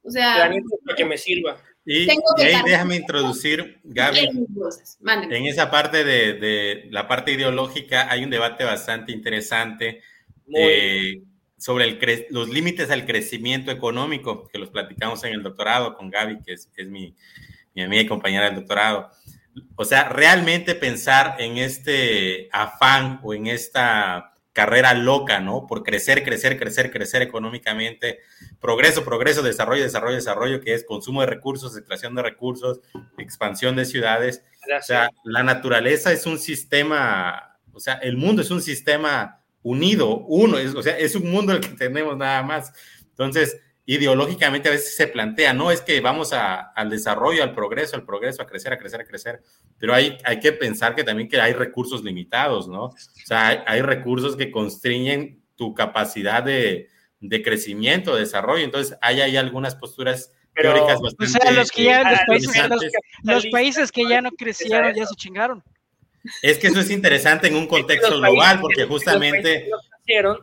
O sea, que me sirva. Y, ahí déjame introducir, Gaby, en esa parte de, la parte ideológica hay un debate bastante interesante eh, sobre el los límites al crecimiento económico, que los platicamos en el doctorado con Gaby, que es, mi, mi amiga y compañera del doctorado. O sea, realmente pensar en este afán o en esta carrera loca, ¿no? Por crecer, crecer, crecer, crecer económicamente, progreso, progreso, desarrollo, desarrollo, desarrollo, que es consumo de recursos, extracción de recursos, expansión de ciudades. O sea, la naturaleza es un sistema, o sea, el mundo es un sistema unido, uno, es, o sea, es un mundo el que tenemos nada más. Entonces, ideológicamente a veces se plantea, no es que vamos al desarrollo, al progreso, al progreso, a crecer, a crecer, a crecer, pero hay, hay que pensar que también que hay recursos limitados, ¿no? O sea, hay, recursos que constriñen tu capacidad de, de, crecimiento, de desarrollo, entonces hay, hay algunas posturas teóricas bastante... O sea, los, que ya, los, países, los, países que ya no crecieron ya se chingaron. Es que eso es interesante en un contexto global, porque justamente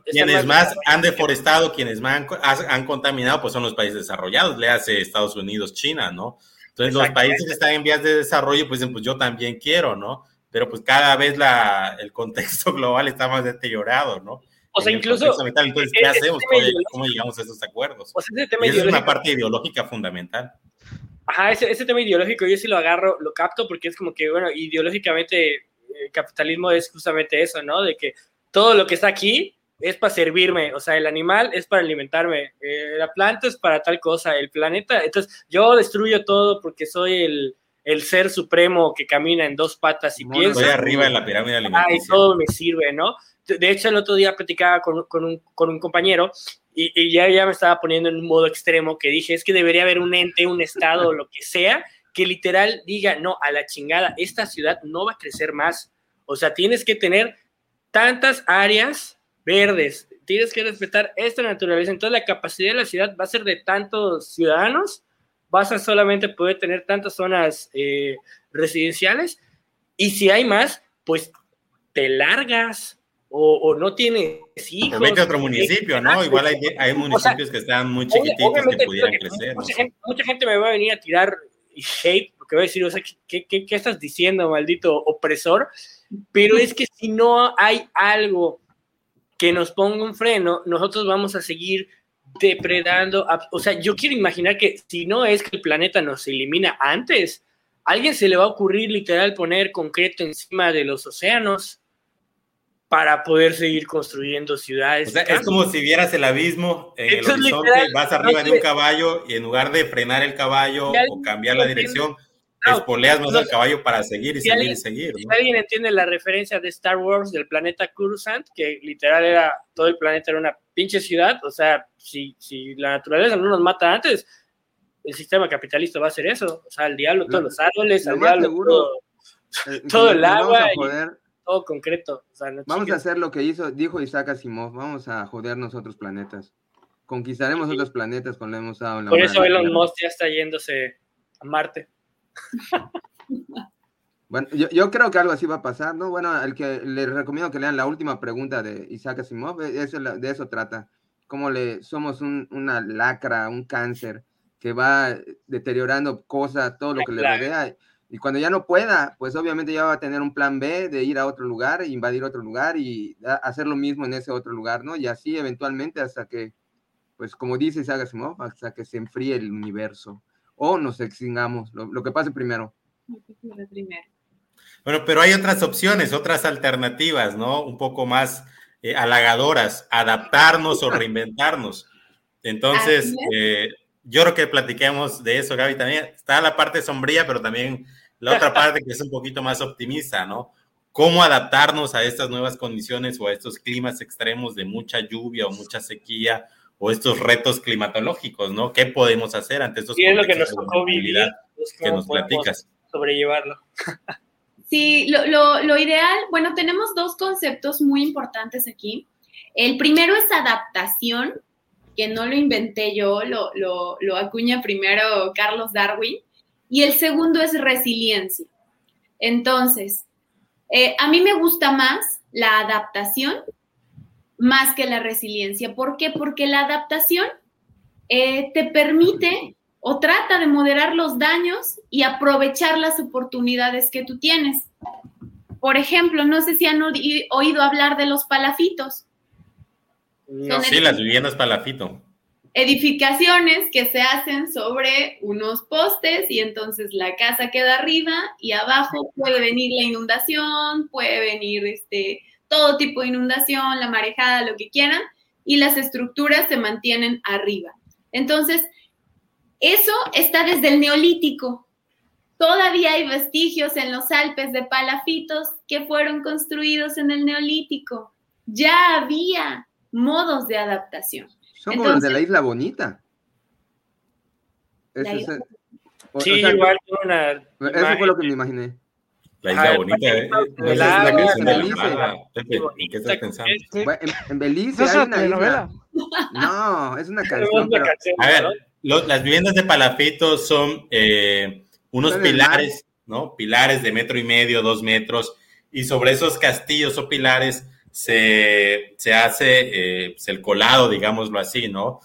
quienes más han deforestado, quienes más han, contaminado, pues son los países desarrollados, le hace Estados Unidos, China, ¿no? Entonces los países que están en vías de desarrollo, pues dicen, pues yo también quiero, ¿no? Pero pues cada vez la, el contexto global está más deteriorado, ¿no? O sea, incluso... Entonces, ¿qué hacemos? ¿Cómo, llegamos a esos acuerdos? O sea, ese es una parte ideológica fundamental. Ajá, ese, ese tema ideológico yo sí lo agarro, lo capto, porque es como que, bueno, ideológicamente el capitalismo es justamente eso, ¿no? De que todo lo que está aquí es para servirme, o sea, el animal es para alimentarme, eh, la planta es para tal cosa, el planeta, entonces yo destruyo todo porque soy el, el ser supremo que camina en dos patas y piensa. Estoy arriba de la pirámide alimenticia. Ah, y todo me sirve, ¿no? De hecho, el otro día platicaba con, con, un, con un, compañero y, y, ya, ya me estaba poniendo en un modo extremo que dije, es que debería haber un ente, un estado, lo que sea, que literal diga, no, a la chingada, esta ciudad no va a crecer más. O sea, tienes que tener tantas áreas verdes, tienes que respetar esta naturaleza. Entonces, la capacidad de la ciudad va a ser de tantos ciudadanos, vas a solamente poder tener tantas zonas eh, residenciales. Y si hay más, pues te largas o, no tienes hijos. O vete a otro municipio, ¿no? Igual hay, municipios que están muy chiquititos que pudieran crecer. Mucha, gente, me va a venir a tirar hate porque va a decir, o sea, ¿qué, qué, qué estás diciendo, maldito opresor? Pero es que si no hay algo que nos ponga un freno, nosotros vamos a seguir depredando. O sea, yo quiero imaginar que si no es que el planeta nos elimina antes, a alguien se le va a ocurrir literal poner concreto encima de los océanos para poder seguir construyendo ciudades. O sea, es como si vieras el abismo en el horizonte, vas arriba de un caballo y en lugar de frenar el caballo o cambiar la dirección, espoleas más al caballo para seguir y seguir y seguir. Si alguien entiende la referencia de Star Wars del planeta Coruscant, que literal era, todo el planeta era una pinche ciudad, o sea, si, si la naturaleza no nos mata antes, el sistema capitalista va a hacer eso, o sea, al diablo todos los árboles, al diablo todo, eh, el agua, todo concreto. vamos a hacer lo que hizo, dijo Isaac Asimov, vamos a jodernos otros planetas. Conquistaremos otros planetas con lo hemos dado en la Por eso Elon Musk ya está yéndose a Marte. Bueno, yo, creo que algo así va a pasar, ¿no? Bueno, el que les recomiendo que lean la última pregunta de Isaac Asimov, e, de eso trata, cómo le somos una lacra, un cáncer que va deteriorando cosas, todo lo que le rodea, y cuando ya no pueda, pues obviamente ya va a tener un plan B de ir a otro lugar, invadir otro lugar y hacer lo mismo en ese otro lugar, ¿no? Y así eventualmente hasta que, pues como dice Isaac Asimov, hasta que se enfríe el universo o nos extingamos, lo, que pase primero. Bueno, pero hay otras opciones, otras alternativas, ¿no? Un poco más eh, halagadoras, adaptarnos o reinventarnos. Entonces, eh, yo creo que platiquemos de eso, Gaby, también. Está la parte sombría, pero también la otra parte que es un poquito más optimista, ¿no? Cómo adaptarnos a estas nuevas condiciones o a estos climas extremos de mucha lluvia o mucha sequía o estos retos climatológicos, ¿no? ¿Qué podemos hacer ante estos Y es lo que nos tocó vivir, pues, que nos platicas. Sobrellevarlo. Sí, lo, lo, lo ideal, bueno, tenemos dos conceptos muy importantes aquí. El primero es adaptación, que no lo inventé yo, lo, lo, lo, acuña primero Carlos Darwin, y el segundo es resiliencia. Entonces, eh, a mí me gusta más la adaptación más que la resiliencia. ¿Por qué? Porque la adaptación eh, te permite o trata de moderar los daños y aprovechar las oportunidades que tú tienes. Por ejemplo, no sé si han oído hablar de los palafitos. No, sí, las viviendas palafito. Edificaciones que se hacen sobre unos postes y entonces la casa queda arriba y abajo puede venir la inundación, puede venir este, todo tipo de inundación, la marejada, lo que quieran, y las estructuras se mantienen arriba. Entonces, eso está desde el neolítico. Todavía hay vestigios en los Alpes de palafitos que fueron construidos en el neolítico. Ya había modos de adaptación. Son como los de la Isla Bonita. La isla... sí, igual una. Eso fue lo que me imaginé. La Isla Bonita. Eh, eh, la, la, en Belice. ¿En qué estás pensando? En, Belice hay una isla. No, es una canción. Pero... A ver, lo, las viviendas de Palafito son eh, unos pilares, ¿no? Pilares de metro y medio, dos metros, y sobre esos castillos o pilares se, se hace eh, pues, el colado, digámoslo así, ¿no?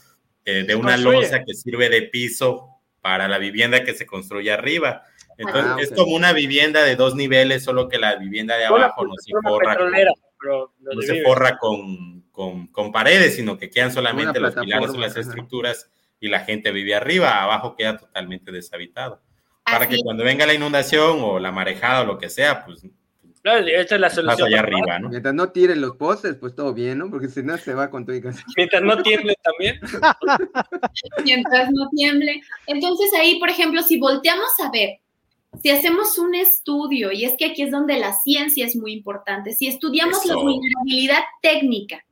Eh, de una losa que sirve de piso para la vivienda que se construye arriba. Entonces, ah, es como una vivienda de dos niveles, solo que la vivienda de abajo no se forra, con, no se forra con, con, con, paredes, sino que quedan solamente los pilares o las estructuras y la gente vive arriba, abajo queda totalmente deshabitado. Para que cuando venga la inundación o la marejada o lo que sea, pues esta es la solución. Allá arriba, ¿no? Mientras no tiren los postes, pues todo bien, ¿no? Porque si no se va con y casa. Mientras no tiemble también. Mientras no tiemble. Entonces ahí, por ejemplo, si volteamos a ver, si hacemos un estudio, y es que aquí es donde la ciencia es muy importante, si estudiamos la vulnerabilidad técnica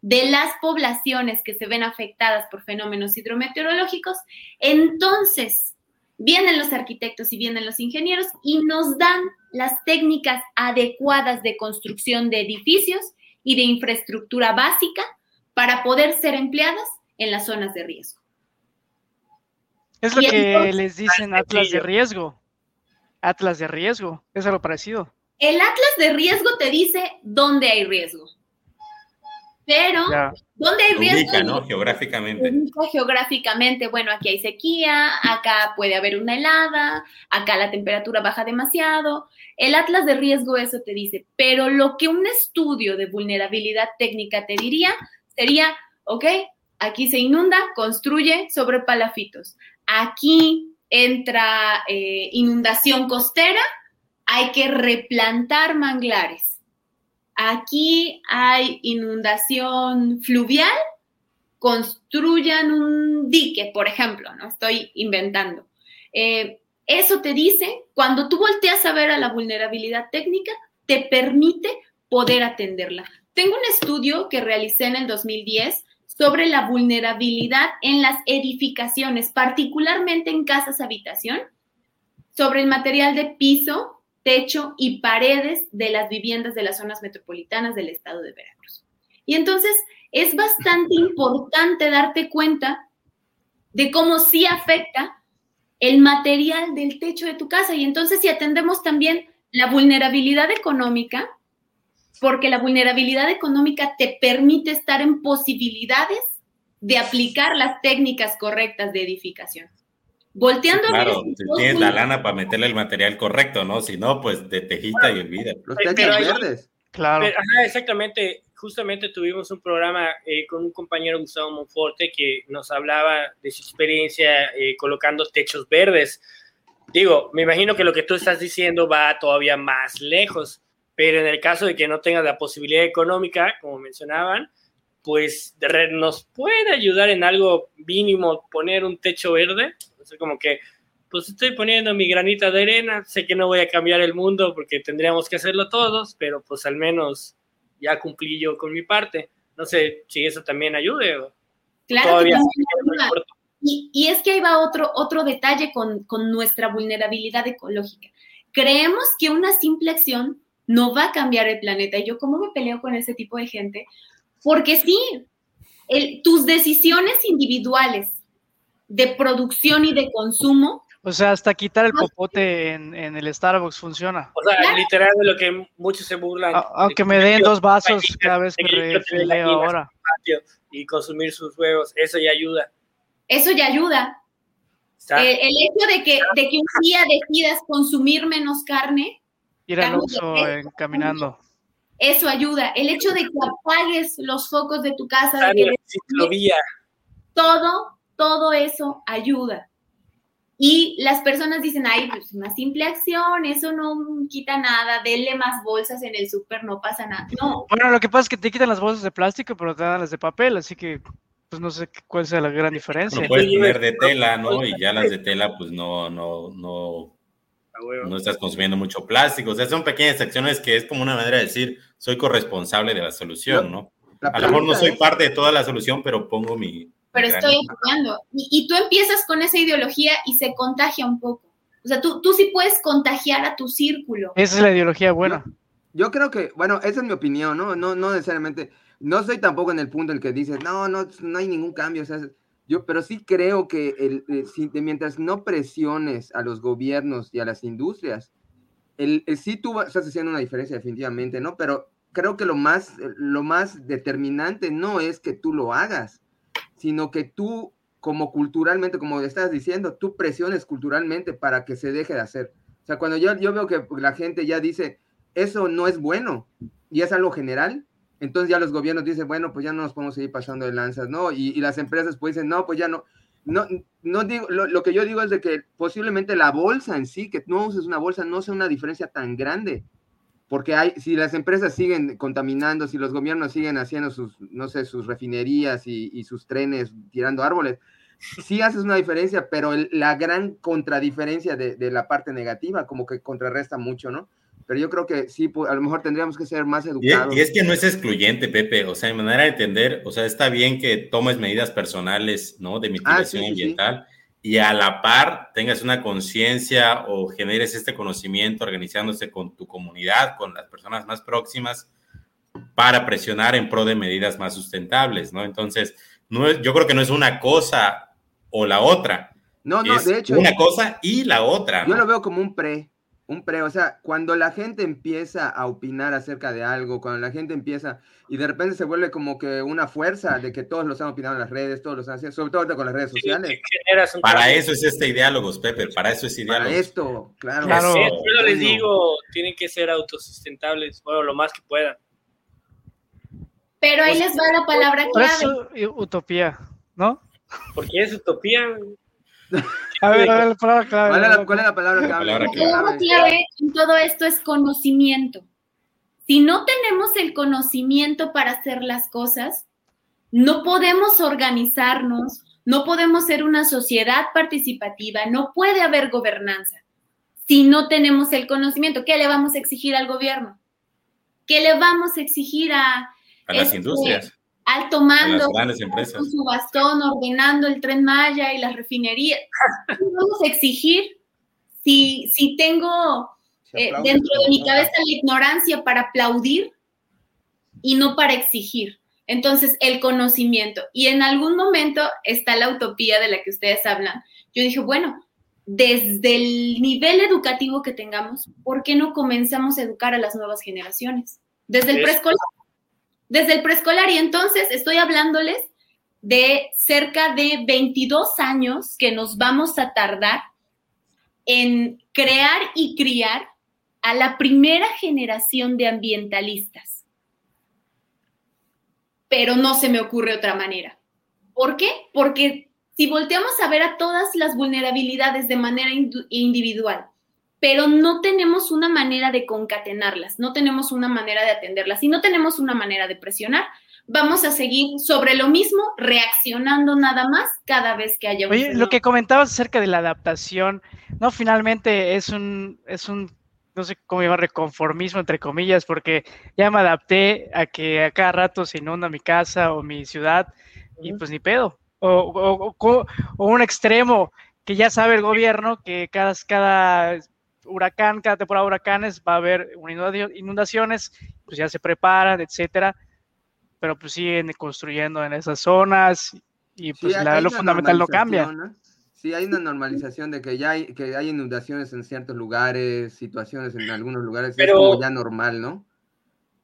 de las poblaciones que se ven afectadas por fenómenos hidrometeorológicos, entonces vienen los arquitectos y vienen los ingenieros y nos dan las técnicas adecuadas de construcción de edificios y de infraestructura básica para poder ser empleadas en las zonas de riesgo. Es lo que les dicen atlas de riesgo. Atlas de riesgo, es algo parecido. El atlas de riesgo te dice dónde hay riesgo. Pero, ¿dónde hay riesgo? Ubica, ¿no? Geográficamente. geográficamente, bueno, aquí hay sequía, acá puede haber una helada, acá la temperatura baja demasiado. El atlas de riesgo eso te dice, pero lo que un estudio de vulnerabilidad técnica te diría sería, ok, aquí se inunda, construye sobre palafitos. Aquí entra eh, inundación costera, hay que replantar manglares aquí hay inundación fluvial, construyan un dique, por ejemplo, no estoy inventando. Eh, eso te dice, cuando tú volteas a ver a la vulnerabilidad técnica, te permite poder atenderla. Tengo un estudio que realicé en el 2010 sobre la vulnerabilidad en las edificaciones, particularmente en casas habitación, sobre el material de piso, techo y paredes de las viviendas de las zonas metropolitanas del estado de Veracruz. Y entonces es bastante importante darte cuenta de cómo sí afecta el material del techo de tu casa. Y entonces si atendemos también la vulnerabilidad económica, porque la vulnerabilidad económica te permite estar en posibilidades de aplicar las técnicas correctas de edificación. Volteando claro, tienes la lana para meterle el material correcto, ¿no? Si no, pues de tejita y olvida. Los techos verdes. Claro. ajá, exactamente. Justamente tuvimos un programa eh, con un compañero Gustavo Monforte que nos hablaba de su experiencia eh, colocando techos verdes. Digo, me imagino que lo que tú estás diciendo va todavía más lejos, pero en el caso de que no tengas la posibilidad económica, como mencionaban, pues nos puede ayudar en algo mínimo poner un techo verde. O como que, pues estoy poniendo mi granita de arena, sé que no voy a cambiar el mundo porque tendríamos que hacerlo todos, pero pues al menos ya cumplí yo con mi parte. No sé si eso también ayude. Claro que y, y, es que ahí va otro, otro detalle con, con nuestra vulnerabilidad ecológica. Creemos que una simple acción no va a cambiar el planeta. Y yo, ¿cómo me peleo con ese tipo de gente? Porque sí, tus decisiones individuales de producción y de consumo. O sea, hasta quitar el popote en, el Starbucks funciona. O sea, literal de lo que muchos se burlan. aunque me den dos vasos cada vez que refileo ahora. Y consumir sus huevos, eso ya ayuda. Eso ya ayuda. Eh, el hecho de que, de que un día decidas consumir menos carne. Ir al uso caminando eso ayuda. El hecho de que apagues los focos de tu casa, de que todo, todo eso ayuda. Y las personas dicen, ay, pues una simple acción, eso no quita nada, denle más bolsas en el súper, no pasa nada. No. Bueno, lo que pasa es que te quitan las bolsas de plástico, pero te dan las de papel, así que pues no sé cuál sea la gran diferencia. No puedes poner de tela, ¿no? Y ya las de tela, pues no, no, no, no estás consumiendo mucho plástico. O sea, son pequeñas acciones que es como una manera de decir, soy corresponsable de la solución, ¿no? A lo mejor no soy parte de toda la solución, pero pongo mi... Pero estoy apoyando. Y, tú empiezas con esa ideología y se contagia un poco. O sea, tú, tú sí puedes contagiar a tu círculo. Esa es la ideología buena. Yo, creo que, bueno, esa es mi opinión, ¿no? No, no necesariamente, no soy tampoco en el punto en el que dices, no, no, no hay ningún cambio. O sea, yo, pero sí creo que el, mientras no presiones a los gobiernos y a las industrias, el, sí tú estás haciendo una diferencia definitivamente, ¿no? Pero creo que lo más, lo más determinante no es que tú lo hagas, sino que tú, como culturalmente, como estás diciendo, tú presiones culturalmente para que se deje de hacer. O sea, cuando yo, yo veo que la gente ya dice, eso no es bueno, y es algo general, entonces ya los gobiernos dicen, bueno, pues ya no nos podemos seguir pasando de lanzas, ¿no? Y, las empresas pues dicen, no, pues ya no. No, no digo, lo, que yo digo es de que posiblemente la bolsa en sí, que no uses una bolsa, no sea una diferencia tan grande. Porque hay, si las empresas siguen contaminando, si los gobiernos siguen haciendo sus, no sé, sus refinerías y, sus trenes tirando árboles, sí haces una diferencia, pero la gran contradiferencia de, de la parte negativa como que contrarresta mucho, ¿no? Pero yo creo que sí, a lo mejor tendríamos que ser más educados. Y es, que no es excluyente, Pepe, o sea, de manera de entender, o sea, está bien que tomes medidas personales, ¿no? De mitigación ah, ambiental y a la par tengas una conciencia o generes este conocimiento organizándose con tu comunidad, con las personas más próximas, para presionar en pro de medidas más sustentables, ¿no? Entonces, no yo creo que no es una cosa o la otra. No, no, de hecho. Una cosa y la otra. Yo lo veo como un pre un pre, o sea, cuando la gente empieza a opinar acerca de algo, cuando la gente empieza y de repente se vuelve como que una fuerza de que todos lo están opinando en las redes, todos lo están haciendo, sobre todo con las redes sociales. para eso es este diálogo, Pepe, para eso es diálogo. Para esto, claro. claro. Yo les digo, tienen que ser autosustentables, bueno, lo más que puedan. Pero ahí les va la palabra clave. utopía, ¿no? Porque es utopía. A ver, a ver, la palabra clave. ¿Cuál es la, cuál es la palabra clave? La palabra clave en todo esto es conocimiento. Si no tenemos el conocimiento para hacer las cosas, no podemos organizarnos, no podemos ser una sociedad participativa, no puede haber gobernanza. Si no tenemos el conocimiento, ¿qué le vamos a exigir al gobierno? ¿Qué le vamos a exigir a, a las este, industrias? Alto mando con su bastón ordenando el tren Maya y las refinerías. vamos a exigir si, si tengo eh, dentro de mi cabeza la ignorancia para aplaudir y no para exigir? Entonces, el conocimiento. Y en algún momento está la utopía de la que ustedes hablan. Yo dije, bueno, desde el nivel educativo que tengamos, ¿por qué no comenzamos a educar a las nuevas generaciones? Desde el preescolar desde el preescolar. Y entonces estoy hablándoles de cerca de 22 años que nos vamos a tardar en crear y criar a la primera generación de ambientalistas. Pero no se me ocurre otra manera. ¿Por qué? Porque si volteamos a ver a todas las vulnerabilidades de manera individual, pero no tenemos una manera de concatenarlas, no tenemos una manera de atenderlas y no tenemos una manera de presionar, vamos a seguir sobre lo mismo, reaccionando nada más cada vez que haya un... Oye, lo que comentabas acerca de la adaptación, no, finalmente es un, es un, no sé cómo llamar, reconformismo, entre comillas, porque ya me adapté a que a cada rato se inunda mi casa o mi ciudad y pues ni pedo. O, o, un extremo que ya sabe el gobierno que cada, cada huracán, cada temporada de huracanes va a haber inundaciones, pues ya se preparan, etcétera pero pues siguen construyendo en esas zonas y pues lo fundamental no cambia. Sí, hay una normalización de que ya hay, que hay inundaciones en ciertos lugares, situaciones en algunos lugares, pero, es como ya normal, ¿no?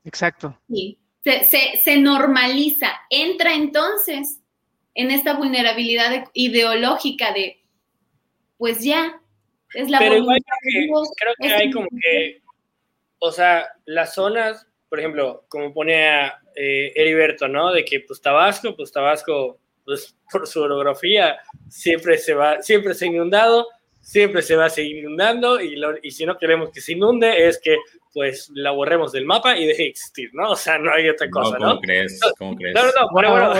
Exacto. Sí, se, se, se normaliza. Entra entonces en esta vulnerabilidad ideológica de, pues ya, es la Pero igual creo que hay como que, o sea, las zonas por ejemplo, como pone eh, Heriberto, ¿no? De que pues Tabasco, pues Tabasco, pues por su orografía siempre se va, siempre se ha inundado, siempre se va a seguir inundando y, y si no queremos que se inunde es que pues la borremos del mapa y deje de existir, ¿no? O sea, no hay otra cosa, ¿no? ¿Cómo crees? ¿Cómo crees? No, no, no, bueno, bueno,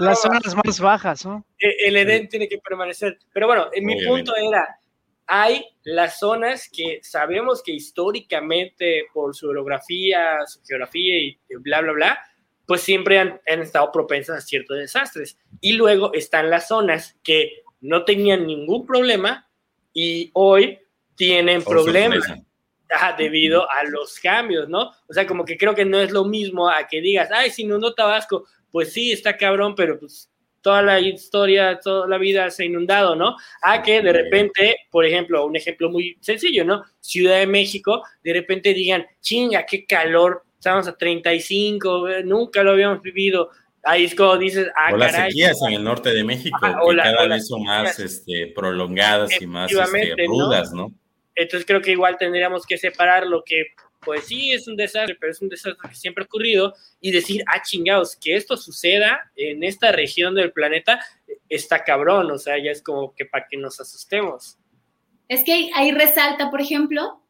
las, zonas más bajas, ¿no? El, Edén tiene que permanecer. Pero bueno, mi punto era, hay las zonas que sabemos que históricamente por su orografía, su geografía y bla, bla, bla, pues siempre han, estado propensas a ciertos desastres. Y luego están las zonas que no tenían ningún problema y hoy tienen problemas debido a los cambios, ¿no? O sea, como que creo que no es lo mismo a que digas, ay, si no, no Tabasco, pues sí, está cabrón, pero pues toda la historia, toda la vida se ha inundado, ¿no? A que de repente, por ejemplo, un ejemplo muy sencillo, ¿no? Ciudad de México, de repente digan, chinga, qué calor, estamos a 35, eh, nunca lo habíamos vivido. Ahí es como dices, ah, O las sequías en el norte de México, que cada vez son más este, prolongadas y más este, rudas, ¿no? Entonces creo que igual tendríamos que separar lo que pues sí es un desastre, pero es un desastre que siempre ha ocurrido, y decir, ah, chingados, que esto suceda en esta región del planeta, está cabrón, o sea, ya es como que para que nos asustemos. Es que ahí, resalta, por ejemplo,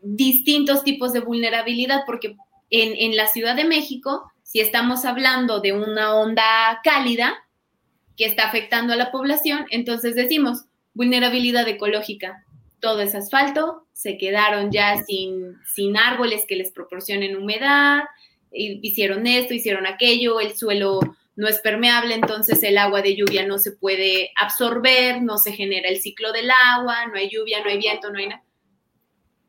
distintos tipos de vulnerabilidad, porque en, en la Ciudad de México, si estamos hablando de una onda cálida que está afectando a la población, entonces decimos vulnerabilidad ecológica, todo es asfalto, se quedaron ya sin, sin árboles que les proporcionen humedad, hicieron esto, hicieron aquello, el suelo no es permeable, entonces el agua de lluvia no se puede absorber, no se genera el ciclo del agua, no hay lluvia, no hay viento, no hay nada.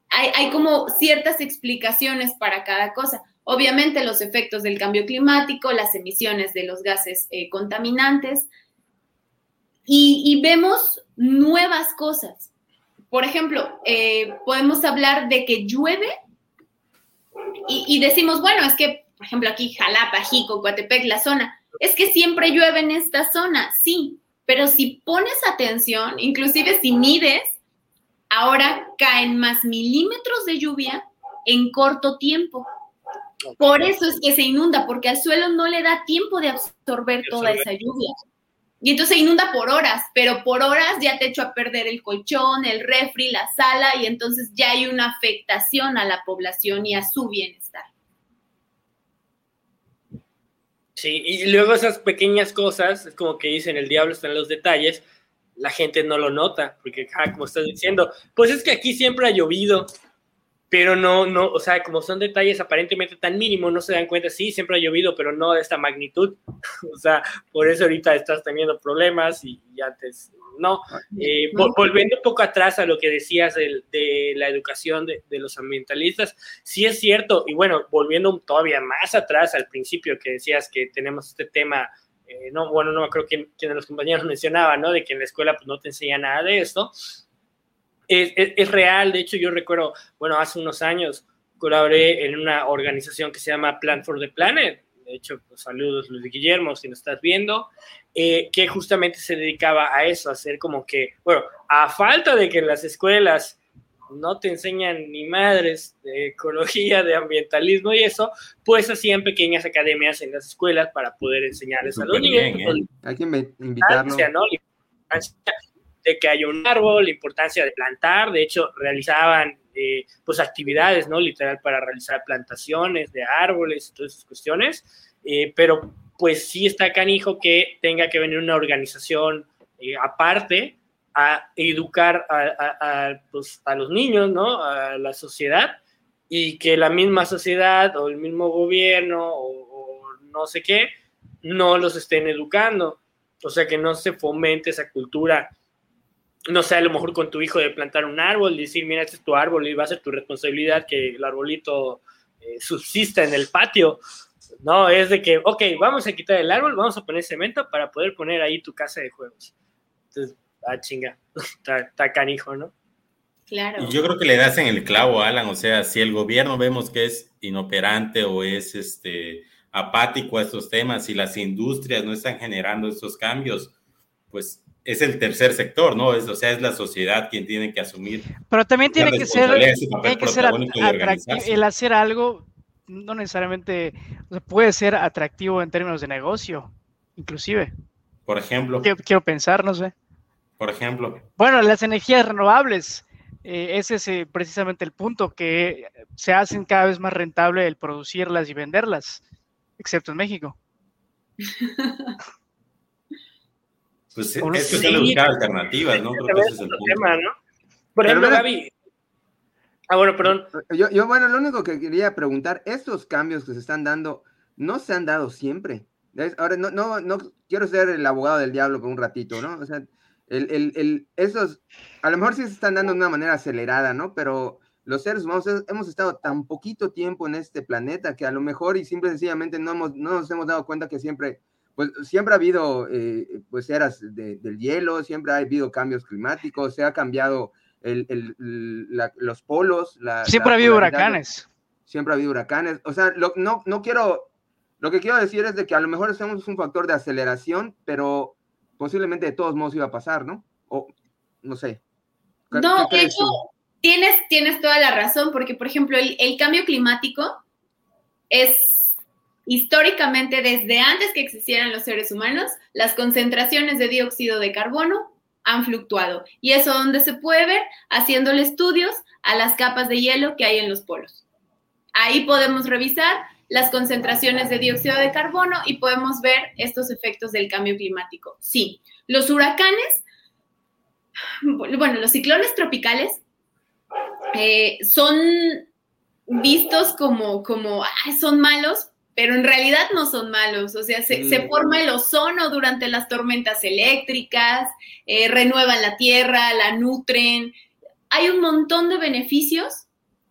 Hay, como ciertas explicaciones para cada cosa. Obviamente los efectos del cambio climático, las emisiones de los gases eh, contaminantes, y, y vemos nuevas cosas por ejemplo, eh, podemos hablar de que llueve y, decimos, bueno, es que, por ejemplo, aquí Jalapa, Jico, Coatepec, la zona, es que siempre llueve en esta zona, sí, pero si pones atención, inclusive si mides, ahora caen más milímetros de lluvia en corto tiempo. Por eso es que se inunda, porque al suelo no le da tiempo de absorber toda esa lluvia. Y entonces se inunda por horas, pero por horas ya te echo a perder el colchón, el refri, la sala, y entonces ya hay una afectación a la población y a su bienestar. Sí, y luego esas pequeñas cosas, es como que dicen, el diablo está en los detalles, la gente no lo nota, porque, ah, como estás diciendo, pues es que aquí siempre ha llovido, pero no, no, o sea, como son detalles aparentemente tan mínimos, no se dan cuenta, sí, siempre ha llovido, pero no de esta magnitud, o sea, por eso ahorita estás teniendo problemas y, antes no. Eh, volviendo un poco atrás a lo que decías de, de la educación de, de, los ambientalistas, sí es cierto, y bueno, volviendo todavía más atrás al principio que decías que tenemos este tema eh, no, bueno, no creo que quien de los compañeros mencionaba, ¿no? De que en la escuela pues no te enseña nada de esto es, real. De hecho, yo recuerdo, bueno, hace unos años colaboré en una organización que se llama Plan for the Planet. De hecho, pues, saludos Luis Guillermo, si nos estás viendo, eh, que justamente se dedicaba a eso, a hacer como que, bueno, a falta de que en las escuelas no te enseñan ni madres de ecología, de ambientalismo y eso, pues hacían pequeñas academias en las escuelas para poder enseñarles a los niños. ¿eh? Hay que invitarlo. ¿no? De que haya un árbol, la importancia de plantar, de hecho realizaban eh, pues actividades, ¿no? Literal para realizar plantaciones de árboles y todas esas cuestiones, eh, pero pues sí está canijo que tenga que venir una organización eh, aparte a educar a, pues, a, los niños, ¿no? A la sociedad y que la misma sociedad o el mismo gobierno o, o no sé qué no los estén educando. O sea, que no se fomente esa cultura no sé, a lo mejor con tu hijo de plantar un árbol, decir, mira, este es tu árbol y va a ser tu responsabilidad que el arbolito eh, subsista en el patio. No, es de que, ok, vamos a quitar el árbol, vamos a poner cemento para poder poner ahí tu casa de juegos. Entonces, ah, chinga, está, canijo, ¿no? Claro. Y yo creo que le das en el clavo, Alan. O sea, si el gobierno vemos que es inoperante o es este apático a estos temas y las industrias no están generando estos cambios, pues es el tercer sector, ¿no? Es, o sea, es la sociedad quien tiene que asumir. Pero también tiene que ser, tiene que ser atractivo. El hacer algo no necesariamente puede ser atractivo en términos de negocio, inclusive. Por ejemplo. Quiero, pensar, no sé. Por ejemplo. Bueno, las energías renovables. Eh, ese es eh, precisamente el punto, que se hacen cada vez más rentable el producirlas y venderlas, excepto en México. Pues es cuestión de buscar alternativas, ¿no? Creo que ese es el Tema, ¿no? Por ejemplo, Gaby. Ah, bueno, perdón. Yo, yo, bueno, lo único que quería preguntar, estos cambios que se están dando, no se han dado siempre. Ahora, no, no, no quiero ser el abogado del diablo por un ratito, ¿no? O sea, el, el, el, esos, a lo mejor sí se están dando de una manera acelerada, ¿no? Pero los seres humanos hemos estado tan poquito tiempo en este planeta que a lo mejor y simple y sencillamente no, hemos, no nos hemos dado cuenta que siempre pues siempre ha habido eh, pues eras del hielo, siempre ha habido cambios climáticos, se ha cambiado el, los polos. siempre ha habido huracanes. Siempre ha habido huracanes. O sea, no, no quiero, lo que quiero decir es de que a lo mejor estamos un factor de aceleración, pero posiblemente de todos modos iba a pasar, ¿no? O no sé. No, de hecho, tienes, tienes toda la razón, porque por ejemplo, el cambio climático es Históricamente, desde antes que existieran los seres humanos, las concentraciones de dióxido de carbono han fluctuado. Y eso donde se puede ver haciéndole estudios a las capas de hielo que hay en los polos. Ahí podemos revisar las concentraciones de dióxido de carbono y podemos ver estos efectos del cambio climático. Sí, los huracanes, bueno, los ciclones tropicales eh, son vistos como, como son malos pero en realidad no son malos, o sea, se, mm. forma el ozono durante las tormentas eléctricas, eh, renuevan la tierra, la nutren, hay un montón de beneficios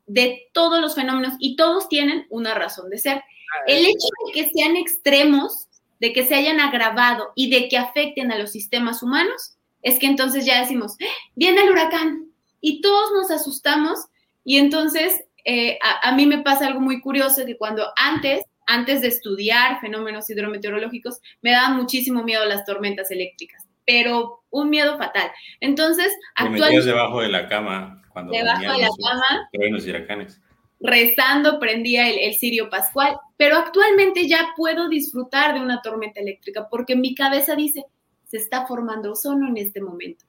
de todos los fenómenos y todos tienen una razón de ser. Ah, el hecho de que sean extremos, de que se hayan agravado y de que afecten a los sistemas humanos, es que entonces ya decimos, ¡Ah! viene el huracán y todos nos asustamos y entonces eh, a, a, mí me pasa algo muy curioso que cuando antes antes de estudiar fenómenos hidrometeorológicos, me daban muchísimo miedo las tormentas eléctricas, pero un miedo fatal. Entonces, actualmente... debajo de la cama cuando debajo de la cama, los huracanes. Rezando prendía el, el cirio pascual, pero actualmente ya puedo disfrutar de una tormenta eléctrica porque mi cabeza dice, se está formando ozono en este momento.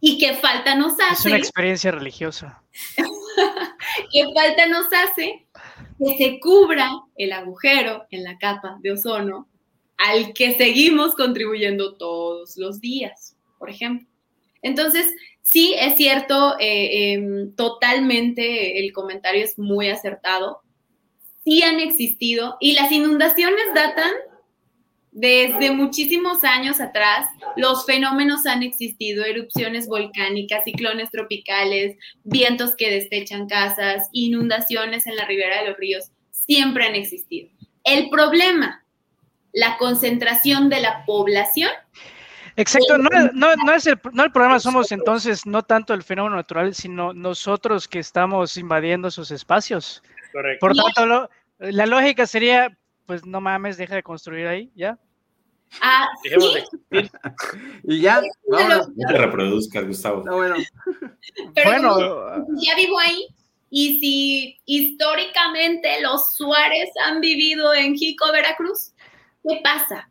Y qué falta nos hace. Es una experiencia religiosa. qué falta nos hace que se cubra el agujero en la capa de ozono al que seguimos contribuyendo todos los días, por ejemplo. Entonces, sí, es cierto, eh, em, totalmente el comentario es muy acertado. Sí han existido y las inundaciones datan desde muchísimos años atrás, los fenómenos han existido, erupciones volcánicas, ciclones tropicales, vientos que destechan casas, inundaciones en la ribera de los ríos, siempre han existido. El problema, la concentración de la población. Exacto, no, es el, no el problema somos entonces no tanto el fenómeno natural, sino nosotros que estamos invadiendo esos espacios. Correcto. Por tanto, la lógica sería, pues no mames, deja de construir ahí, ¿ya? Ah, sí. Y ya, vámonos. No te reproduzcas, Gustavo. Está bueno. pero Bueno, ya vivo ahí. Y si históricamente los Suárez han vivido en Jico, Veracruz, ¿qué pasa?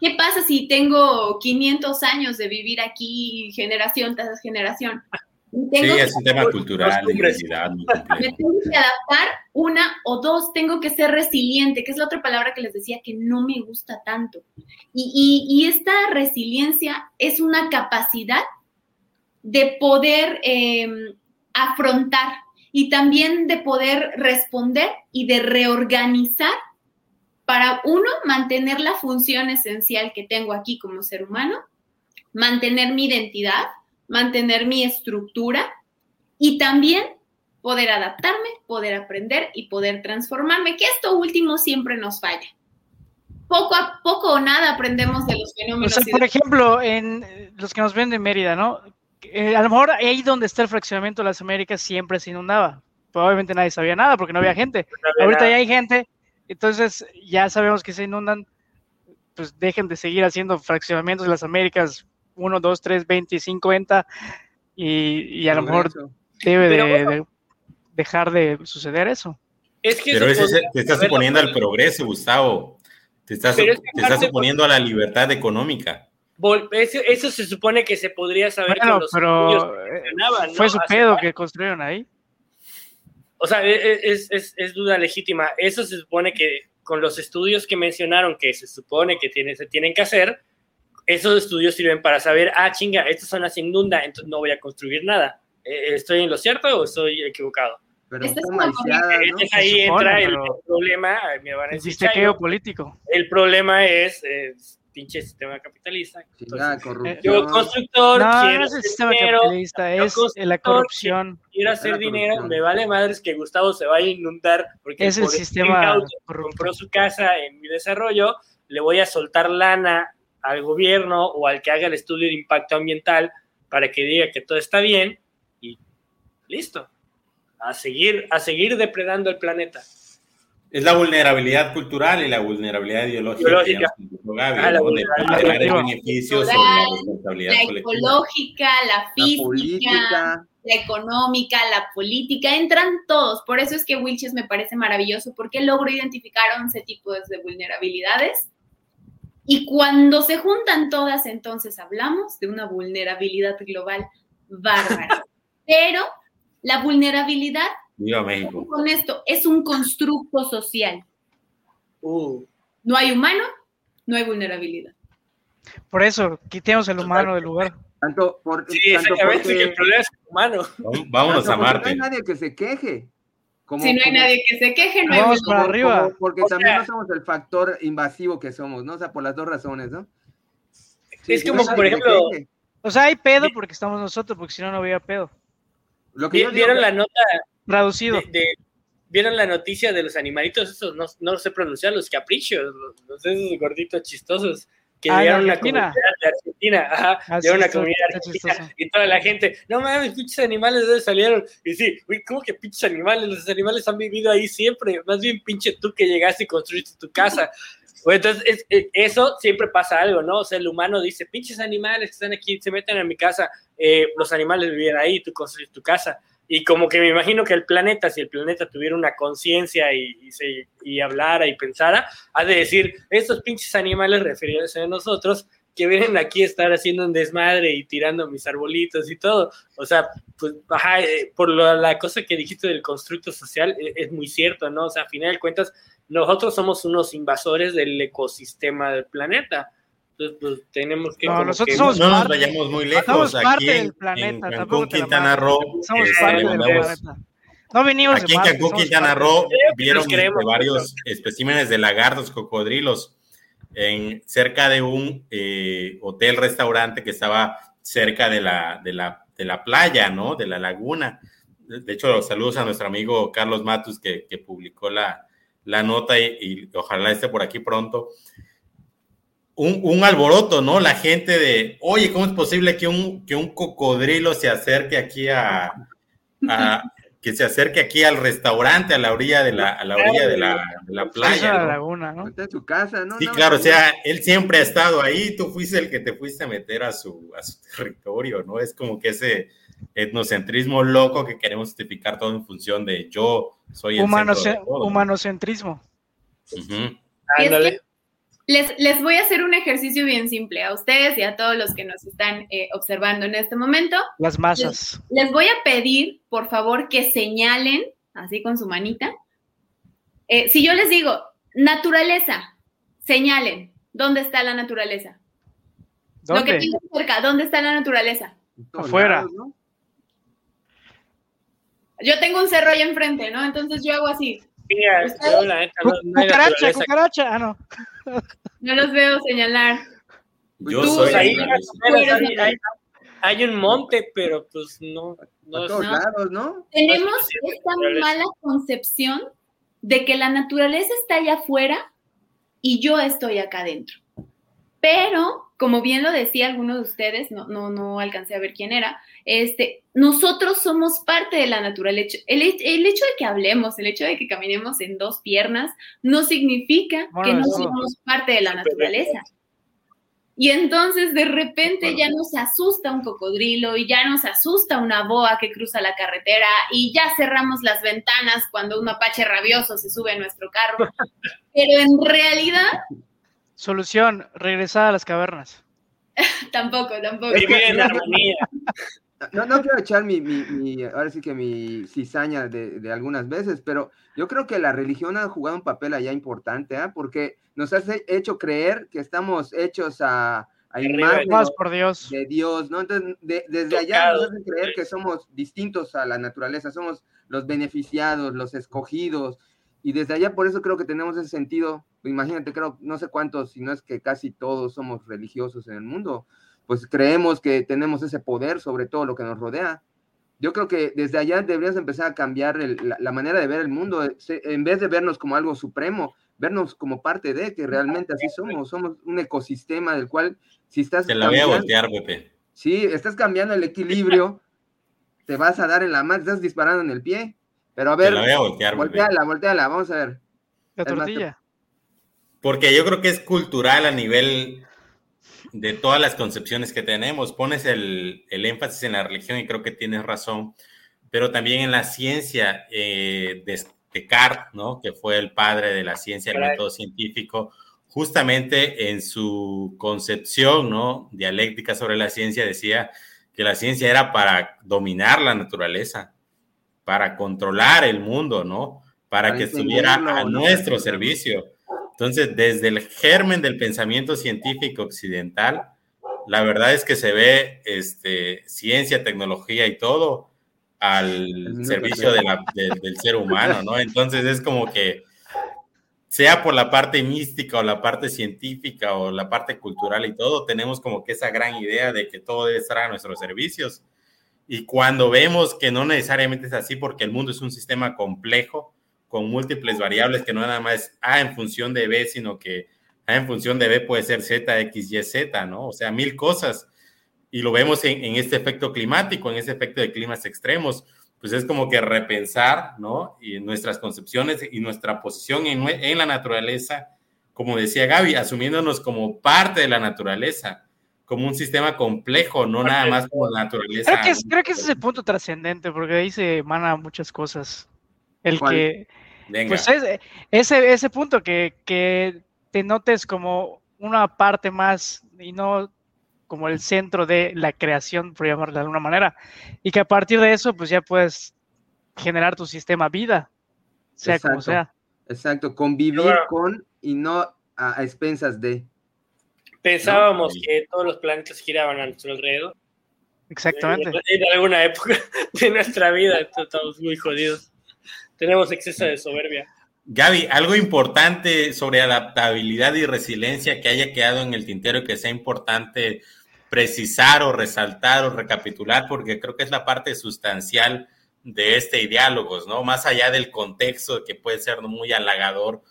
¿Qué pasa si tengo 500 años de vivir aquí generación tras generación? Sí, es un tema cultural, de identidad me tengo que adaptar una o dos, tengo que ser resiliente, que es la otra palabra que les decía que no me gusta tanto. Y, y- y esta resiliencia es una capacidad de poder eh, afrontar y también de poder responder y de reorganizar para uno mantener la función esencial que tengo aquí como ser humano, mantener mi identidad, mantener mi estructura y también poder adaptarme, poder aprender y poder transformarme, que esto último siempre nos falla. Poco a poco o nada aprendemos de los O fenómenos. sea, por ejemplo, en los que nos ven de Mérida, ¿no? Eh, a lo mejor ahí donde está el fraccionamiento de las Américas siempre se inundaba. Probablemente nadie sabía nada porque no había gente. Ahorita ya hay gente, entonces ya sabemos que se inundan. Pues dejen de seguir haciendo fraccionamientos de las Américas 1, 2, 3, 20, 50 y, y a lo mejor debe de, bueno. de dejar de suceder eso. Es que Pero podría te estás suponiendo al progreso, Gustavo. Te estás, Pero es que te estás suponiendo a la libertad económica. Eso, eso se supone que se podría saber Bueno, con los pero fue su pedo que construyeron ahí. O sea, e- e- es, es, es duda legítima. Eso se supone que con los estudios que mencionaron que se supone que tiene, se tienen que hacer, esos estudios sirven para saber, ah, chinga, esta zona se inunda, entonces no voy a construir nada. Eh, ¿Estoy en lo cierto o estoy equivocado? Pero Esta está es malseada, ¿no? Ahí supone, entra el, el problema, me van a El decir, bistequeo "Chayo, político. el problema es eh, pinche sistema capitalista. Entonces, corrupción. yo constructor, No, quiero no es el hacer sistema dinero, capitalista, es la corrupción. quiero hacer dinero, me vale madres que Gustavo se vaya a inundar porque Es el pobre sistema compró su casa en mi desarrollo, le voy a soltar lana al gobierno o al que haga el estudio de impacto ambiental para que diga que todo está bien y listo. A seguir, a seguir depredando el planeta. Es la vulnerabilidad cultural y la vulnerabilidad ideológica. Ah, la ¿no? Vulnerabilidad beneficios sobre la Cultural, responsabilidad la colectiva. ecológica, la La física, política. la económica, la política, entran todos. Por eso es que Wilches me parece maravilloso, porque logro identificar 11 tipos de vulnerabilidades. Y cuando se juntan todas, entonces hablamos de una vulnerabilidad global bárbara. Pero la vulnerabilidad, Viva México. con esto, es un constructo social. Uh, No hay humano, no hay vulnerabilidad. Por eso, quitemos el humano del lugar. Tanto por, sí, tanto exactamente, porque- que el problema es humano. Vámonos tanto a Marte. No hay nadie que se queje. Como, si no hay como- nadie que se queje, no hay Vamos para arriba. como- porque O también sea- no somos el factor invasivo que somos, ¿no? O sea, por las dos razones, ¿no? Es como, no por ejemplo. O sea, hay pedo porque estamos nosotros, porque si no, no había pedo. Lo que yo ¿vi- digo ¿vieron la nota Traducido. de, de- ¿Vieron la noticia de los animalitos? Esos no, no sé pronunciar, los caprichos, los, los esos gorditos chistosos que Ah, de llegaron a una comunidad de Argentina. Ajá, Ah, llegaron a una comunidad está argentina chistoso. y toda la gente, no mames, pinches animales de dónde salieron. Y sí, uy, ¿cómo que pinches animales? Los animales han vivido ahí siempre. Más bien, pinche tú que llegaste y construiste tu casa. Pues entonces, es- es- eso siempre pasa algo, ¿no? O sea, el humano dice, pinches animales que están aquí, se meten a mi casa, eh, los animales vivían ahí, tú construyes tu casa. Y como que me imagino que el planeta, si el planeta tuviera una conciencia y, y, y hablara y pensara, ha de decir, estos pinches animales referidos a nosotros, que vienen aquí a estar haciendo un desmadre y tirando mis arbolitos y todo. O sea, pues, ajá, eh, por lo- la cosa que dijiste del constructo social, eh, es muy cierto, ¿no? O sea, a final de cuentas, nosotros somos unos invasores del ecosistema del planeta. Entonces, pues tenemos que... No, nosotros que- somos No nos parte- vayamos muy lejos. somos Aquí parte en, del planeta, en Cancún, Quintana. Roo, Somos eh, parte del planeta. No venimos de Aquí en Marte, Cancún, Quintana parte. Roo, vieron nos de varios especímenes de lagartos, cocodrilos, en, cerca de un eh, hotel-restaurante que estaba cerca de la, de, la, de la playa, ¿no? De la laguna. De de hecho, saludos a nuestro amigo Carlos Matus que, que publicó la, la nota y, y ojalá esté por aquí pronto. Un, un, alboroto, ¿no? La gente de, oye, ¿cómo es posible que un, que un cocodrilo se acerque aquí a, a que se acerque aquí al restaurante a la orilla de la, a la, orilla de la, de la playa. la laguna, ¿no? Está en su casa, ¿no? Sí, No, claro, o sea, él siempre ha estado ahí, tú fuiste el que te fuiste a meter a su, a su territorio, ¿no? Es como que ese etnocentrismo loco que queremos justificar todo en función de yo soy el Humano- humanocentrismo. Ándale. Les, les voy a hacer un ejercicio bien simple a ustedes y a todos los que nos están eh, observando en este momento. Las masas. Les voy a pedir, por favor, que señalen, así con su manita. Eh, si yo les digo, naturaleza, señalen, ¿dónde está la naturaleza? Lo que ¿Dónde? tengo cerca, ¿dónde está la naturaleza? Afuera. Yo tengo un cerro ahí enfrente, ¿no? Entonces yo hago así. Mira, yo, la neta, no- Cu- no hay Cucaracha, naturaleza. cucaracha. Ah, no. No los veo señalar. Yo Tú, soy Ahí, hay, hay- hay un monte, pero pues no. no A es- todos no. lados, ¿no? Tenemos esta mala concepción de que la naturaleza está allá afuera y yo estoy acá adentro. Pero, como bien lo decía alguno de ustedes, no, no, no alcancé a ver quién era, este, nosotros somos parte de la naturaleza. El, he- el hecho de que hablemos, el hecho de que caminemos en dos piernas, no significa Bueno, que no somos parte de la naturaleza. Y entonces de repente ya nos asusta un cocodrilo y ya nos asusta una boa que cruza la carretera y ya cerramos las ventanas cuando un mapache rabioso se sube a nuestro carro. Pero en realidad Solución, regresar a las cavernas. tampoco, tampoco. Vivir en armonía. No, no quiero echar mi, mi- mi- ahora sí que mi cizaña de, de algunas veces, pero yo creo que la religión ha jugado un papel allá importante, ¿ah? Porque nos has he- hecho creer que estamos hechos a, a imagen por Dios. de Dios, ¿no? Entonces, de- desde allá nos hacen creer que somos distintos a la naturaleza, somos los beneficiados, los escogidos, y desde allá por eso creo que tenemos ese sentido, imagínate, creo, no sé cuántos, si no es que casi todos somos religiosos en el mundo, pues creemos que tenemos ese poder sobre todo lo que nos rodea. Yo creo que desde allá deberías empezar a cambiar el- la, la manera de ver el mundo, eh, en vez de vernos como algo supremo, vernos como parte de, que realmente así somos, somos un ecosistema del cual si estás... Te la voy a cambiando- voltear, Pepe. Sí, estás cambiando el equilibrio, te vas a dar en la mano, estás disparando en el pie. Pero a Te ver, la voy a voltear, volteala, volteala, vamos a ver. La tortilla. Porque yo creo que es cultural a nivel de todas las concepciones que tenemos. Pones el, el énfasis en la religión y creo que tienes razón, pero también en la ciencia eh, de Descartes, ¿no? que fue el padre de la ciencia, el método científico, justamente en su concepción ¿no? dialéctica sobre la ciencia decía que la ciencia era para dominar la naturaleza, para controlar el mundo, ¿no? Para, Para que estuviera a nuestro servicio. Entonces, desde el germen del pensamiento científico occidental, la verdad es que se ve este, ciencia, tecnología y todo al servicio de la- de- del ser humano, ¿no? Entonces es como que, sea por la parte mística o la parte científica o la parte cultural y todo, tenemos como que esa gran idea de que todo debe estar a nuestros servicios. Y cuando vemos que no necesariamente es así, porque el mundo es un sistema complejo, con múltiples variables, que no nada más A en función de B, sino que A en función de B puede ser Z, X, Y, Z, ¿no? O sea, mil cosas. Y lo vemos en, este efecto climático, en ese efecto de climas extremos, pues es como que repensar, ¿no? Y nuestras concepciones y nuestra posición en, en la naturaleza, como decía Gaby, asumiéndonos como parte de la naturaleza, como un sistema complejo, no nada más como la naturaleza. Creo que, es- creo que ese es el punto trascendente, porque ahí se emana muchas cosas. El ¿Cuál? que, Venga. pues es- ese, ese punto que, que te notes como una parte más y no como el centro de la creación, por llamarlo de alguna manera, y que a partir de eso, pues ya puedes generar tu sistema vida, sea como sea. Exacto, convivir Bueno. con y no a, a expensas de. Pensábamos No. que todos los planetas giraban a nuestro alrededor. Exactamente. En, alguna época de nuestra vida estamos muy jodidos. Tenemos exceso de soberbia. Gaby, algo importante sobre adaptabilidad y resiliencia que haya quedado en el tintero y que sea importante precisar o resaltar o recapitular, porque creo que es la parte sustancial de este diálogos, ¿no? Más allá del contexto que puede ser muy halagador,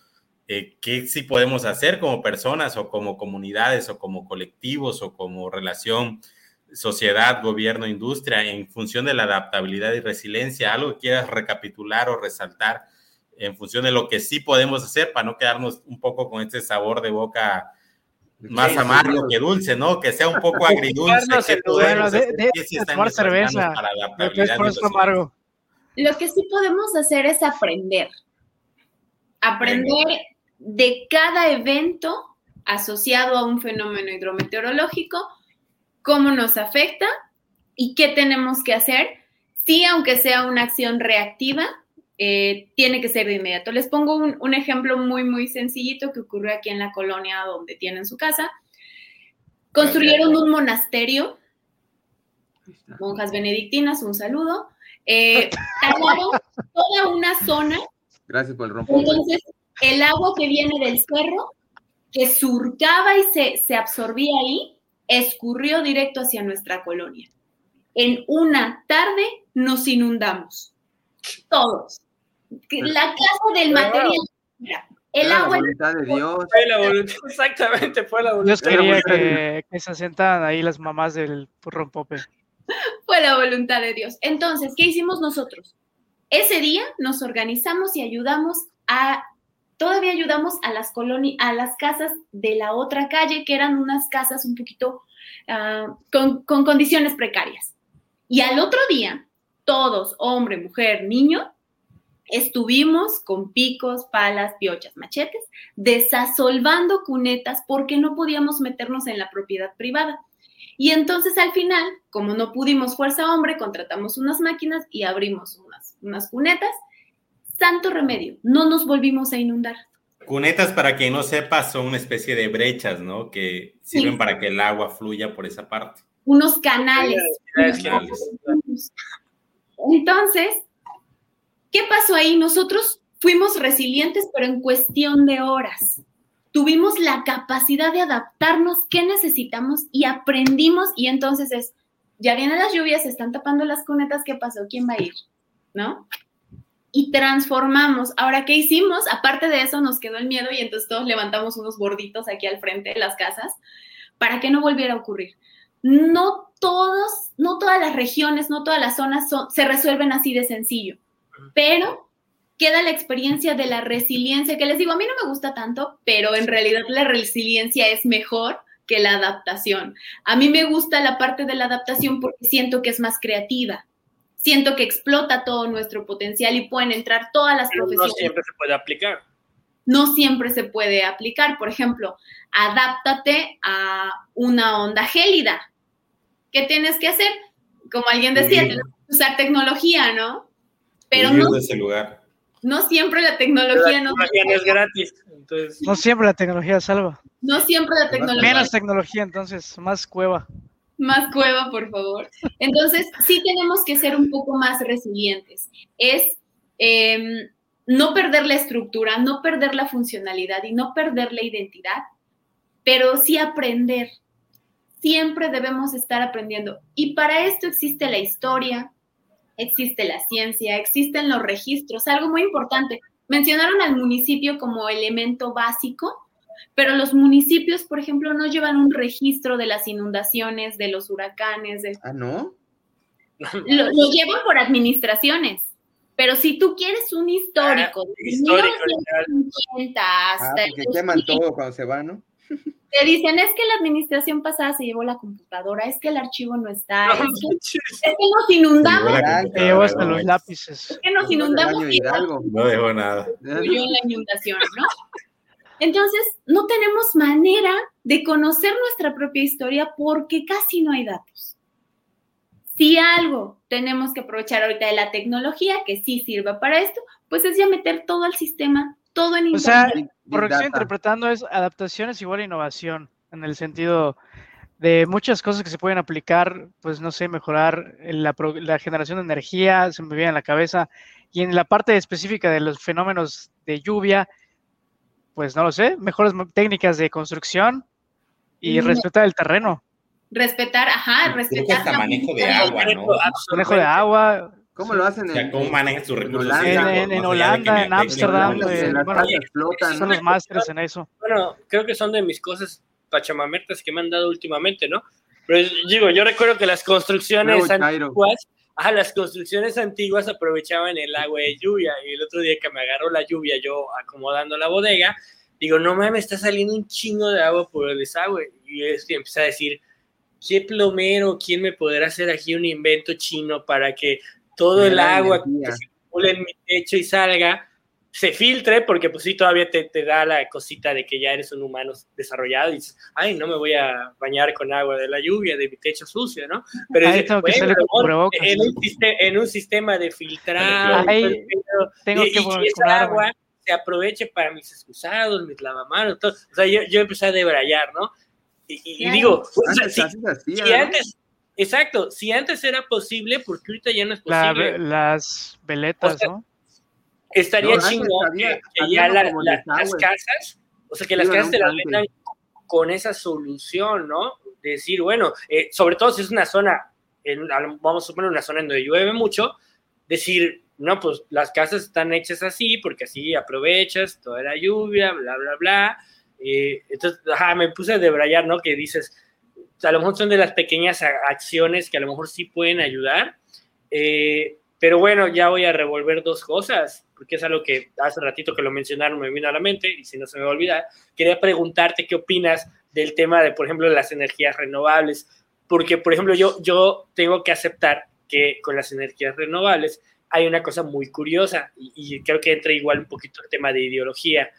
eh, ¿qué sí podemos hacer como personas o como comunidades o como colectivos o como relación sociedad, gobierno, industria, en función de la adaptabilidad y resiliencia, algo que quieras recapitular o resaltar en función de lo que sí podemos hacer para no quedarnos un poco con este sabor de boca más amargo que dulce, ¿no? Que sea un poco agridulce. que bueno, de, de, de tomar cerveza. amargo. Lo que sí podemos hacer es aprender. Aprender de cada evento asociado a un fenómeno hidrometeorológico, cómo nos afecta y qué tenemos que hacer. Sí, aunque sea una acción reactiva, eh, tiene que ser de inmediato. Les pongo un, ejemplo muy, muy sencillito que ocurrió aquí en la colonia donde tienen su casa. Construyeron un monasterio, monjas benedictinas, un saludo. Eh, toda una zona. Gracias por el rompo. Entonces, el agua que viene del cerro, que surcaba y se, se absorbía ahí, escurrió directo hacia nuestra colonia. En una tarde nos inundamos, todos la casa del material. El agua. La voluntad de Dios. Fue la voluntad, exactamente, fue la voluntad. Dios quería que, que se asientan ahí las mamás del rompope. Fue la voluntad de Dios. Entonces, ¿qué hicimos nosotros? Ese día nos organizamos y ayudamos a, todavía ayudamos a las colonias, a las casas de la otra calle, que eran unas casas un poquito con, con condiciones precarias. Y al otro día, todos, hombre, mujer, niño, Estuvimos con picos, palas, piochas, machetes, desasolvando cunetas porque no podíamos meternos en la propiedad privada. Y entonces al final, como no pudimos fuerza hombre, contratamos unas máquinas y abrimos unas, unas cunetas. Santo remedio, no nos volvimos a inundar. Cunetas, para quien no sepa, son una especie de brechas, ¿no? Que sirven para que el agua fluya por esa parte. Unos canales. Entonces, ¿Qué pasó ahí? Nosotros fuimos resilientes, pero en cuestión de horas. Tuvimos la capacidad de adaptarnos, qué necesitamos y aprendimos y entonces es, ya vienen las lluvias, se están tapando las cunetas, ¿qué pasó? ¿Quién va a ir? ¿No? Y transformamos. Ahora, ¿qué hicimos? Aparte de eso, nos quedó el miedo y entonces todos levantamos unos borditos aquí al frente de las casas para que no volviera a ocurrir. No todos, no todas las regiones, no todas las zonas se resuelven así de sencillo pero queda la experiencia de la resiliencia, que les digo, a mí no me gusta tanto, pero en realidad la resiliencia es mejor que la adaptación. A mí me gusta la parte de la adaptación porque siento que es más creativa. Siento que explota todo nuestro potencial y pueden entrar todas las pero profesiones. No siempre se puede aplicar. No siempre se puede aplicar. Por ejemplo, adáptate a una onda gélida. ¿Qué tienes que hacer? Como alguien decía, usar tecnología, ¿no? Pero no, ese lugar. no siempre la tecnología, la tecnología no, no es gratis. Entonces... No siempre la tecnología salva. No siempre la tecnología. Menos tecnología, entonces, más cueva. Más cueva, por favor. Entonces, sí tenemos que ser un poco más resilientes. Es eh, no perder la estructura, no perder la funcionalidad y no perder la identidad, pero sí aprender. Siempre debemos estar aprendiendo. Y para esto existe la historia, existe la ciencia, existen los registros, algo muy importante. Mencionaron al municipio como elemento básico, pero los municipios, por ejemplo, no llevan un registro de las inundaciones, de los huracanes. De... Ah, ¿no? Lo, lo, llevan por administraciones. Pero si tú quieres un histórico, ah, histórico 1950 hasta ah, porque queman todo cuando se va, ¿no? Te dicen, es que la administración pasada se llevó la computadora, es que el archivo no está, no, es, que, es, que, nos inundamos. Te llevó hasta los lápices. Es que nos inundamos. No dejó nada. la inundación, ¿no? Entonces, no tenemos manera de conocer nuestra propia historia porque casi no hay datos. Si algo tenemos que aprovechar ahorita de la tecnología, que sí sirva para esto, pues es ya meter todo al sistema, todo en o Internet. sea, por lo que estoy interpretando es adaptación es igual a innovación, en el sentido de muchas cosas que se pueden aplicar, pues no sé, mejorar la, la generación de energía, se me viene a la cabeza, y en la parte específica de los fenómenos de lluvia, pues no lo sé, mejores técnicas de construcción y mm. respetar el terreno. Respetar, ajá, respetar. Hasta manejo de agua, ¿no? Manejo de agua, ¿Cómo lo hacen? O sea, ¿Cómo manejan sus recursos? En, en, en Holanda, en Ámsterdam, bueno, explotan, son los másteres en eso. Bueno, creo que son de mis cosas pachamamertas que me han dado últimamente, ¿no? Pero digo, yo recuerdo que las construcciones antiguas, ajá, las construcciones antiguas aprovechaban el agua de lluvia. Y el otro día que me agarró la lluvia, yo acomodando la bodega, digo, no mames, está saliendo un chingo de agua por el desagüe. Y empecé a decir, ¿qué plomero, quién me podrá hacer aquí un invento chino para que todo el agua que circule en mi techo y salga se filtre, porque pues sí, todavía te, te, da la cosita de que ya eres un humano desarrollado y dices, ay, no me voy a bañar con agua de la lluvia, de mi techo sucio, ¿no? Pero es, en, un sistema, en, un sistema, de filtrar, tengo y, que y esa agua se aproveche para mis excusados, mis lavamanos, todo. o sea, yo, yo empecé a debrayar, ¿no? Y, digo, si, antes, exacto, si antes era posible, porque ahorita ya no es posible. las veletas, ¿no? Estaría chingón que, ya las casas, o sea, que las casas te las vendan con esa solución, ¿no? Decir, bueno, eh, sobre todo si es una zona, en, vamos a suponer una zona en donde llueve mucho, decir, no, pues las casas están hechas así porque así aprovechas toda la lluvia, bla, bla, bla. Eh, entonces, ajá, me puse a debrayar, ¿no? Que dices, a lo mejor son de las pequeñas acciones que a lo mejor sí pueden ayudar. Eh, pero bueno, ya voy a revolver dos cosas, porque es algo que hace ratito que lo mencionaron me vino a la mente y si no se me va a olvidar. Quería preguntarte qué opinas del tema de, por ejemplo, las energías renovables, porque, por ejemplo, yo, yo tengo que aceptar que con las energías renovables hay una cosa muy curiosa y, y creo que entra igual un poquito el tema de ideología.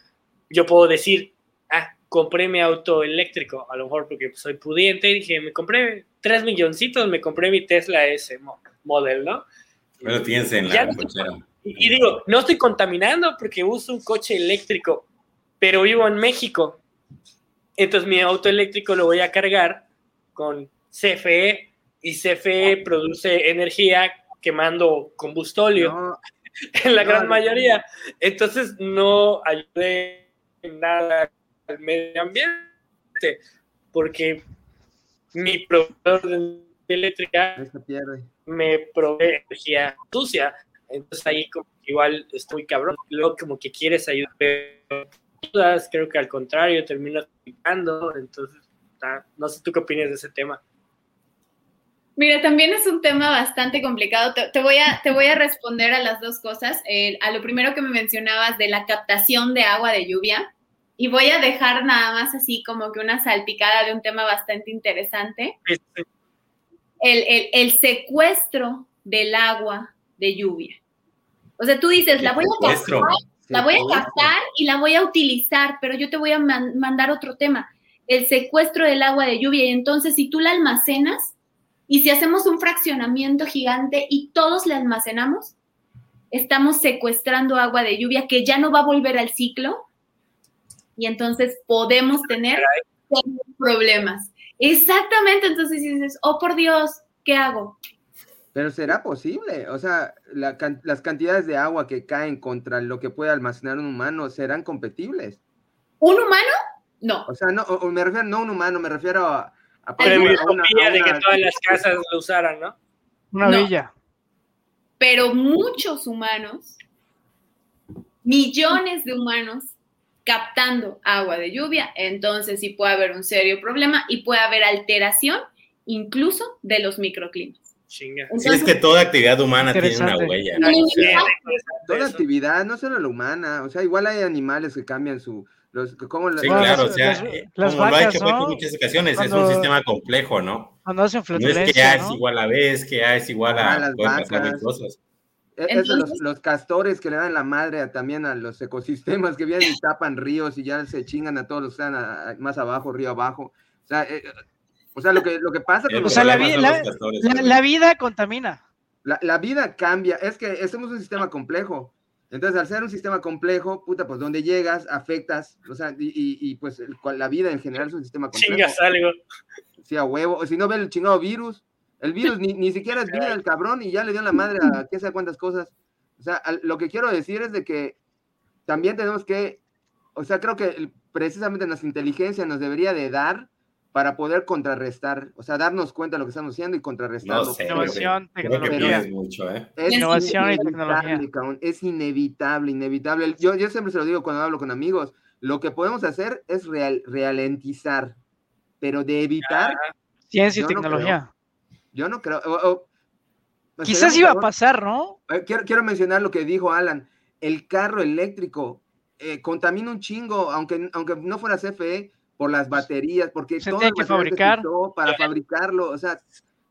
Yo puedo decir, ah, compré mi auto eléctrico, a lo mejor porque soy pudiente, y dije, me compré tres milloncitos, me compré mi Tesla S model, ¿no? Pero tienes en la cochera. Y, digo, no estoy contaminando porque uso un coche eléctrico, pero vivo en México. Entonces mi auto eléctrico lo voy a cargar con CFE y CFE produce energía quemando combustóleo en la gran mayoría. Entonces no ayude en nada al medio ambiente porque mi proveedor de eléctrica me provee energía sucia. Entonces ahí como igual estoy cabrón. Luego como que quieres ayudar, pero creo que al contrario terminas picando. Entonces, no sé tú qué opinas de ese tema. Mira, también es un tema bastante complicado. Te, voy, a, te voy a responder a las dos cosas. a lo primero que me mencionabas de la captación de agua de lluvia. Y voy a dejar nada más así como que una salpicada de un tema bastante interesante. El, el secuestro del agua de lluvia. O sea, tú dices, la voy a captar, la voy a captar y la voy a utilizar, pero yo te voy a mandar otro tema, el secuestro del agua de lluvia. Y entonces, si tú la almacenas y si hacemos un fraccionamiento gigante y todos la almacenamos, estamos secuestrando agua de lluvia que ya no va a volver al ciclo y entonces podemos tener problemas. Exactamente, entonces dices, oh por Dios, ¿qué hago? Pero será posible, o sea, las cantidades de agua que caen contra lo que puede almacenar un humano serán compatibles. ¿Un humano? No. O sea, no, me refiero no a un humano, me refiero a... a, Pero una, de que todas las casas lo usaran, ¿no? Una villa. Pero muchos humanos, millones de humanos captando agua de lluvia, entonces sí puede haber un serio problema y puede haber alteración incluso de los microclimas. Sí, es que toda actividad humana tiene una huella. toda actividad, no solo la humana, o sea, igual hay animales que cambian su... Los, sí, claro, o sea, como lo ha hecho en muchas ocasiones, es un sistema complejo, ¿no? Cuando hacen no es que A es igual a B, es que A es igual a... las vacas. Cosas. E, los, los, castores que le dan la madre también a los ecosistemas que vienen y tapan ríos y ya se chingan a todos los que están más abajo, río abajo. O sea, eh, o sea, lo que, lo que pasa... o sea, la, la, vida contamina. La, vida cambia. Es que somos un sistema complejo. Entonces, al ser un sistema complejo, puta, pues donde llegas, afectas, o sea, y, y, pues la vida en general es un sistema complejo. Chingas algo. Sí, a huevo. O si no ve el chingado virus, el virus ni, ni siquiera es vida el cabrón y ya le dio la madre a qué sé cuántas cosas. O sea, lo que quiero decir es de que también tenemos que, o sea, creo que precisamente nuestra inteligencia nos debería de dar para poder contrarrestar, o sea, darnos cuenta de lo que estamos haciendo y contrarrestarlo. No Innovación, tecnología. Es mucho, ¿eh? Es Innovación y tecnología. es inevitable, inevitable. Yo, yo siempre se lo digo cuando hablo con amigos, lo que podemos hacer es real, ralentizar, pero de evitar, Ciencia y Yo no tecnología. Yo no creo. o- o- pues Quizás iba a pasar, ¿no? Eh, Quiero, quiero mencionar lo que dijo Alan. El carro eléctrico eh, contamina un chingo, aunque, aunque no fuera CFE, por las baterías, porque Se todo tiene el que fabricar. para fabricarlo. O sea,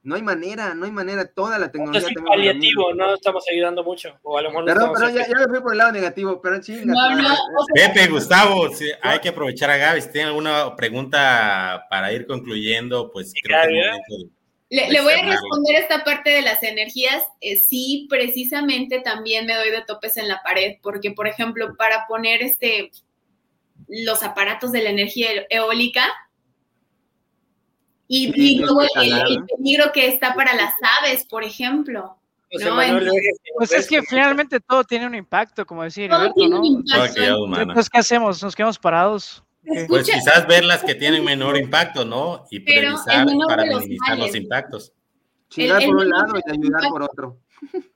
no hay manera, no hay manera. Toda la Esto tecnología. es paliativo, no estamos ayudando mucho. O a lo mejor no Perdón, perdón, ya, ya me fui por el lado negativo, pero chinga. No, no, Pepe, Gustavo, sí, hay que aprovechar a Gaby. Si tiene alguna pregunta para ir concluyendo, pues creo que es Le, le voy a responder esta parte de las energías. Eh, sí, precisamente también me doy de topes en la pared, porque, por ejemplo, para poner este los aparatos de la energía e- eólica y, Sí, y es luego el, peligro que está para las aves, por ejemplo. No, entonces- Pues es que finalmente todo tiene un impacto, como decía Todo Heriberto, tiene ¿no? un Toda impacto. actividad humana. Entonces, ¿qué hacemos? ¿Nos quedamos parados? ¿Qué? Pues quizás ver las que tienen menor impacto, ¿no? Y Pero menor para minimizar los impactos. Chingar por un lado y ayudar por otro.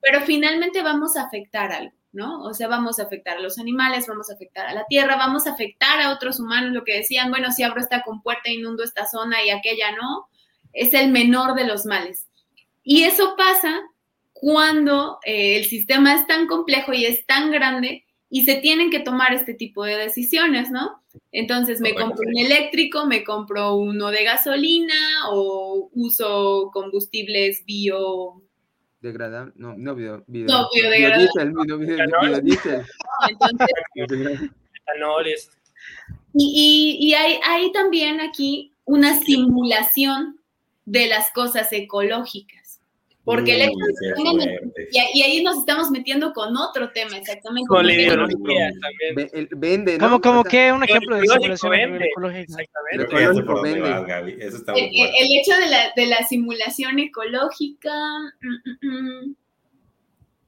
Pero finalmente vamos a afectar algo, ¿no? O sea, vamos a afectar a los animales, vamos a afectar a la tierra, vamos a afectar a otros humanos, lo que decían, bueno, si abro esta compuerta, inundo esta zona y aquella no, es el menor de los males. Y eso pasa cuando eh, el sistema es tan complejo y es tan grande y se tienen que tomar este tipo de decisiones, ¿no? Entonces me compro un eléctrico, me compro uno de gasolina o uso combustibles bio Degradable. No, no, video. video No, biodegradable. biodiesel, bio- bio- biodiesel. Entonces, etanol es- y, y- y hay, hay también aquí una simulación de las cosas ecológicas. Porque el hecho de que y, y ahí nos estamos metiendo con otro tema, exactamente. con la ideología también. Ve- el- Vende, ¿no? ¿Cómo, cómo O sea, qué? Un ejemplo de ecológico simulación vende. ecológico. Exactamente. Que dónde vende. vas. Eso está El, el hecho de la, de la simulación ecológica, mm, mm, mm,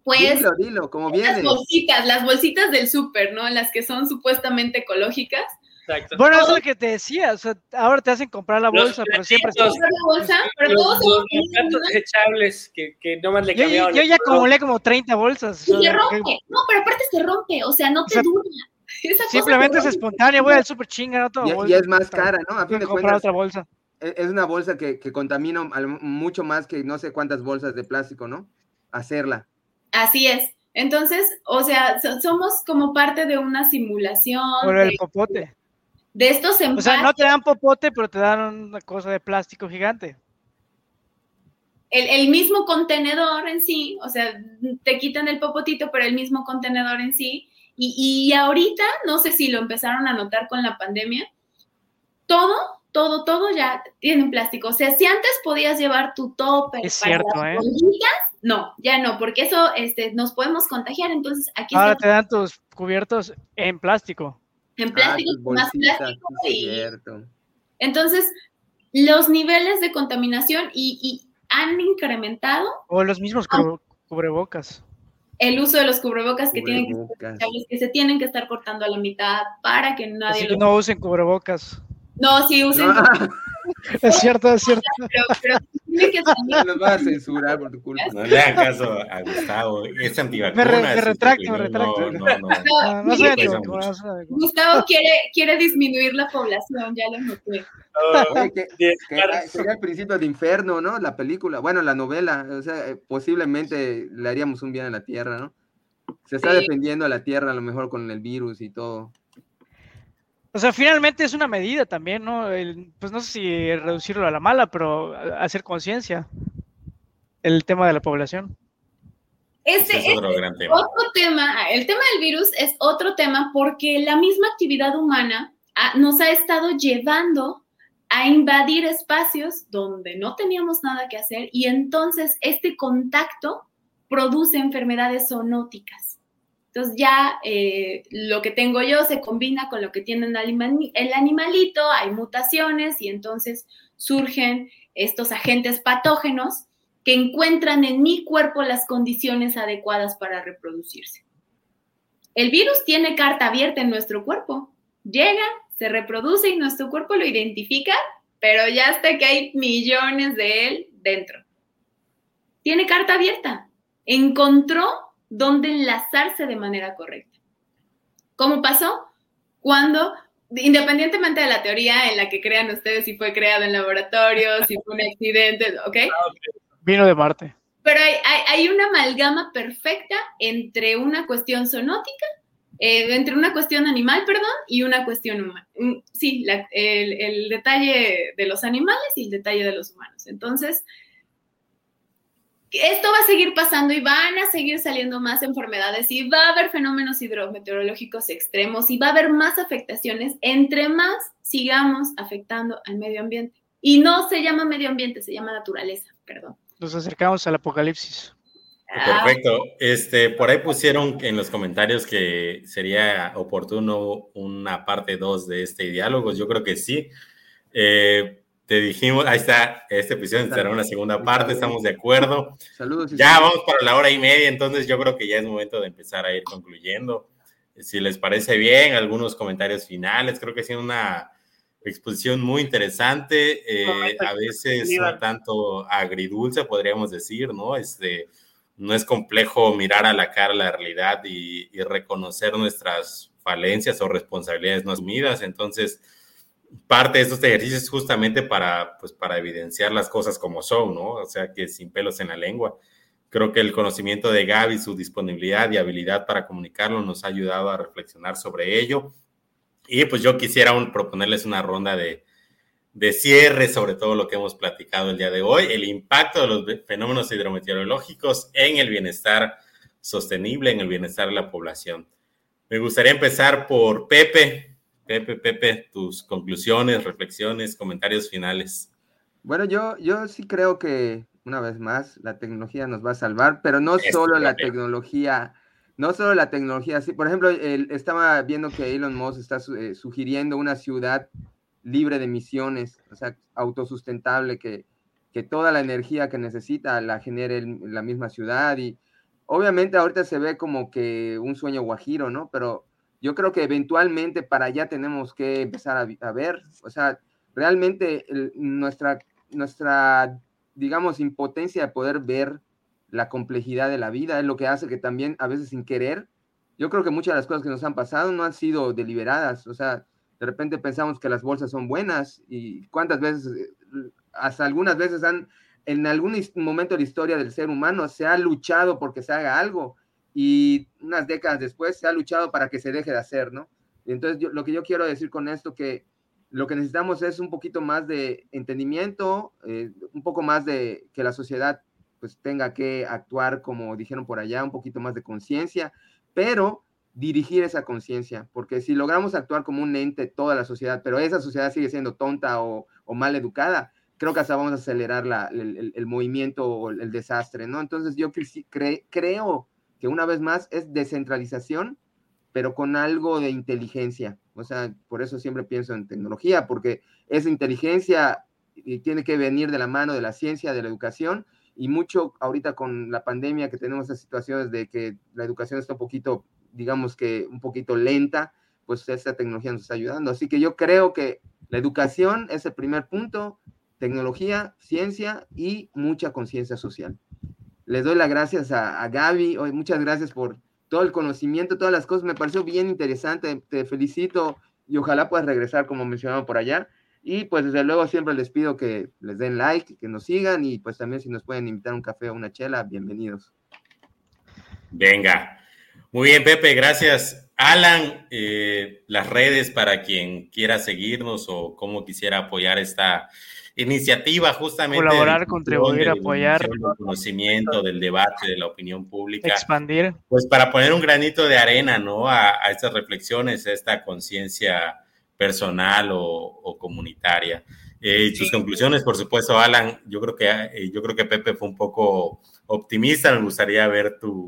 pues Dilo, dilo, como las viene. bolsitas, las bolsitas del súper, ¿no? Las que son supuestamente ecológicas. Exacto. Bueno, eso es lo que te decía. O sea, ahora te hacen comprar la Los bolsa, pero siempre. Comprar la bolsa, pero los, todos los tenido platos desechables que, que nomás le Yo, cambiaron. yo ya acumulé como 30 bolsas. Y o se rompe. que No, pero aparte se rompe, o sea, no te sea, dura. Esa Simplemente es espontánea, voy al super chinga, no bolsa. ya es más cara, ¿no? A fin de comprar cuentas, otra bolsa. e- es una bolsa que, que contamina mucho más que no sé cuántas bolsas de plástico, ¿no? Hacerla. Así es. Entonces, o sea, so- somos como parte de una simulación Por el de, popote. De estos O sea, empaques. no te dan popote, pero te dan una cosa de plástico gigante. el, el mismo contenedor en sí, o sea, te quitan el popotito, pero el mismo contenedor en sí. Y, y ahorita, no sé si lo empezaron a notar con la pandemia, todo, todo, todo ya tiene un plástico. O sea, si antes podías llevar tu topper Es para cierto, las ¿eh? bollitas, no, ya no, porque eso este, nos podemos contagiar. Entonces, aquí Ahora te dan tus cubiertos en plástico. En Ah, plástico, tus más plástico sí, y cierto. entonces los niveles de contaminación y, y han incrementado O los mismos Ah. cubre- cubrebocas. el uso de los cubrebocas que tienen que, que se tienen que estar cortando a la mitad para que nadie Así que los... no usen cubrebocas. No, sí usen, No, Es cierto, es cierto. pero, pero tienen que salir. los vas a censurar por tu culpa. No le hagan caso a Gustavo. Es antivacuna. Me re- me retracto, me retracto. No, no, no. No, No, no soy. Gustavo quiere, quiere disminuir la población, ya lo noté. Oye, que- de- que ah, sería el principio de Inferno, ¿no? La película, bueno, la novela, o sea, eh, posiblemente le haríamos un bien a la Tierra, ¿no? Se está Sí. defendiendo a la Tierra a lo mejor con el virus y todo. O sea, finalmente es una medida también, ¿no? El- pues no sé si reducirlo a la mala, pero a- hacer conciencia. El tema de la población. Este Ese es otro gran tema. Otro tema, el tema del virus es otro tema porque la misma actividad humana nos ha estado llevando a invadir espacios donde no teníamos nada que hacer y entonces este contacto produce enfermedades zoonóticas. Entonces ya eh, lo que tengo yo se combina con lo que tiene el, anima- el animalito, hay mutaciones y entonces surgen estos agentes patógenos que encuentran en mi cuerpo las condiciones adecuadas para reproducirse. El virus tiene carta abierta en nuestro cuerpo. Llega, se reproduce y nuestro cuerpo lo identifica, pero ya hasta que hay millones de él dentro. Tiene carta abierta. Encontró dónde enlazarse de manera correcta. ¿Cómo pasó? Cuando independientemente de la teoría en la que crean ustedes si fue creado en laboratorio, si fue un accidente, ¿ok? Ah, Vino de Marte. Pero hay, hay, una amalgama perfecta entre una cuestión sonótica, eh, entre una cuestión animal, perdón, y una cuestión humana. Mm, sí, el, el, detalle de los animales y el detalle de los humanos. Entonces, esto va a seguir pasando y van a seguir saliendo más enfermedades y va a haber fenómenos hidrometeorológicos extremos y va a haber más afectaciones entre más sigamos afectando al medio ambiente. Y no se llama medio ambiente, se llama naturaleza, perdón. Nos acercamos al apocalipsis. Ah. Perfecto. Este, por ahí pusieron en los comentarios que sería oportuno una parte 2 de este diálogo. Yo creo que sí. Eh, te dijimos, ahí está, este episodio será una segunda parte, estamos de acuerdo. Saludos. Ya vamos para la hora y media, entonces yo creo que ya es momento de empezar a ir concluyendo. Si les parece bien, algunos comentarios finales, creo que ha sido una exposición muy interesante, eh, a veces un tanto agridulce, podríamos decir, ¿no? Este, no es complejo mirar a la cara la realidad y, y reconocer nuestras falencias o responsabilidades no asumidas, entonces parte de estos ejercicios justamente para, pues, para evidenciar las cosas como son, ¿no? O sea, que sin pelos en la lengua. Creo que el conocimiento de Gaby, su disponibilidad y habilidad para comunicarlo nos ha ayudado a reflexionar sobre ello. Y pues yo quisiera proponerles una ronda de, de cierre sobre todo lo que hemos platicado el día de hoy, el impacto de los fenómenos hidrometeorológicos en el bienestar sostenible, en el bienestar de la población. Me gustaría empezar por Pepe. Pepe, Pepe, tus conclusiones, reflexiones, comentarios finales. Bueno, yo, yo sí creo que, una vez más, la tecnología nos va a salvar, pero no solo la tecnología, no solo la tecnología, sí, por ejemplo, estaba viendo que Elon Musk está eh, sugiriendo una ciudad libre de emisiones, o sea, autosustentable, que, que toda la energía que necesita la genere la misma ciudad y obviamente ahorita se ve como que un sueño guajiro, ¿no? Pero yo creo que eventualmente para allá tenemos que empezar a, ver, o sea, realmente nuestra, nuestra, digamos, impotencia de poder ver la complejidad de la vida es lo que hace que también a veces sin querer, yo creo que muchas de las cosas que nos han pasado no han sido deliberadas, o sea, de repente pensamos que las bolsas son buenas y cuántas veces, eh, hasta algunas veces han, en algún momento de la historia del ser humano se ha luchado porque se haga algo y unas décadas después se ha luchado para que se deje de hacer, ¿no? entonces, lo que yo quiero decir con esto, que lo que necesitamos es un poquito más de entendimiento, eh, un poco más de que la sociedad pues tenga que actuar como dijeron por allá, un poquito más de conciencia, pero dirigir esa conciencia, porque si logramos actuar como un ente toda la sociedad, pero esa sociedad sigue siendo tonta o, mal educada, creo que hasta vamos a acelerar el, movimiento o el, desastre, ¿no? Entonces yo creo que una vez más es descentralización, pero con algo de inteligencia. O sea, por eso siempre pienso en tecnología, porque esa inteligencia tiene que venir de la mano de la ciencia, de la educación, y mucho ahorita con la pandemia que tenemos esas situaciones de que la educación está un poquito, digamos que un poquito lenta, pues esa tecnología nos está ayudando. Así que yo creo que la educación es el primer punto, tecnología, ciencia y mucha conciencia social les doy las gracias a, Gaby. Muchas gracias por todo el conocimiento, todas las cosas. Me pareció bien interesante. Te felicito y ojalá puedas regresar como mencionaba por allá. Y pues desde luego siempre les pido que les den like, que nos sigan y pues también si nos pueden invitar un café o una chela, bienvenidos. Venga. Muy bien, Pepe, gracias. Alan, eh, las redes para quien quiera seguirnos o cómo quisiera apoyar esta, iniciativa justamente. Colaborar, contribuir, apoyar. El conocimiento, del debate, de la opinión pública. Expandir. Pues para poner un granito de arena, ¿no? A, estas reflexiones, a esta conciencia personal o, comunitaria. Eh, y tus conclusiones, por supuesto, Alan, yo creo que eh, yo creo que Pepe fue un poco optimista, me gustaría ver tu,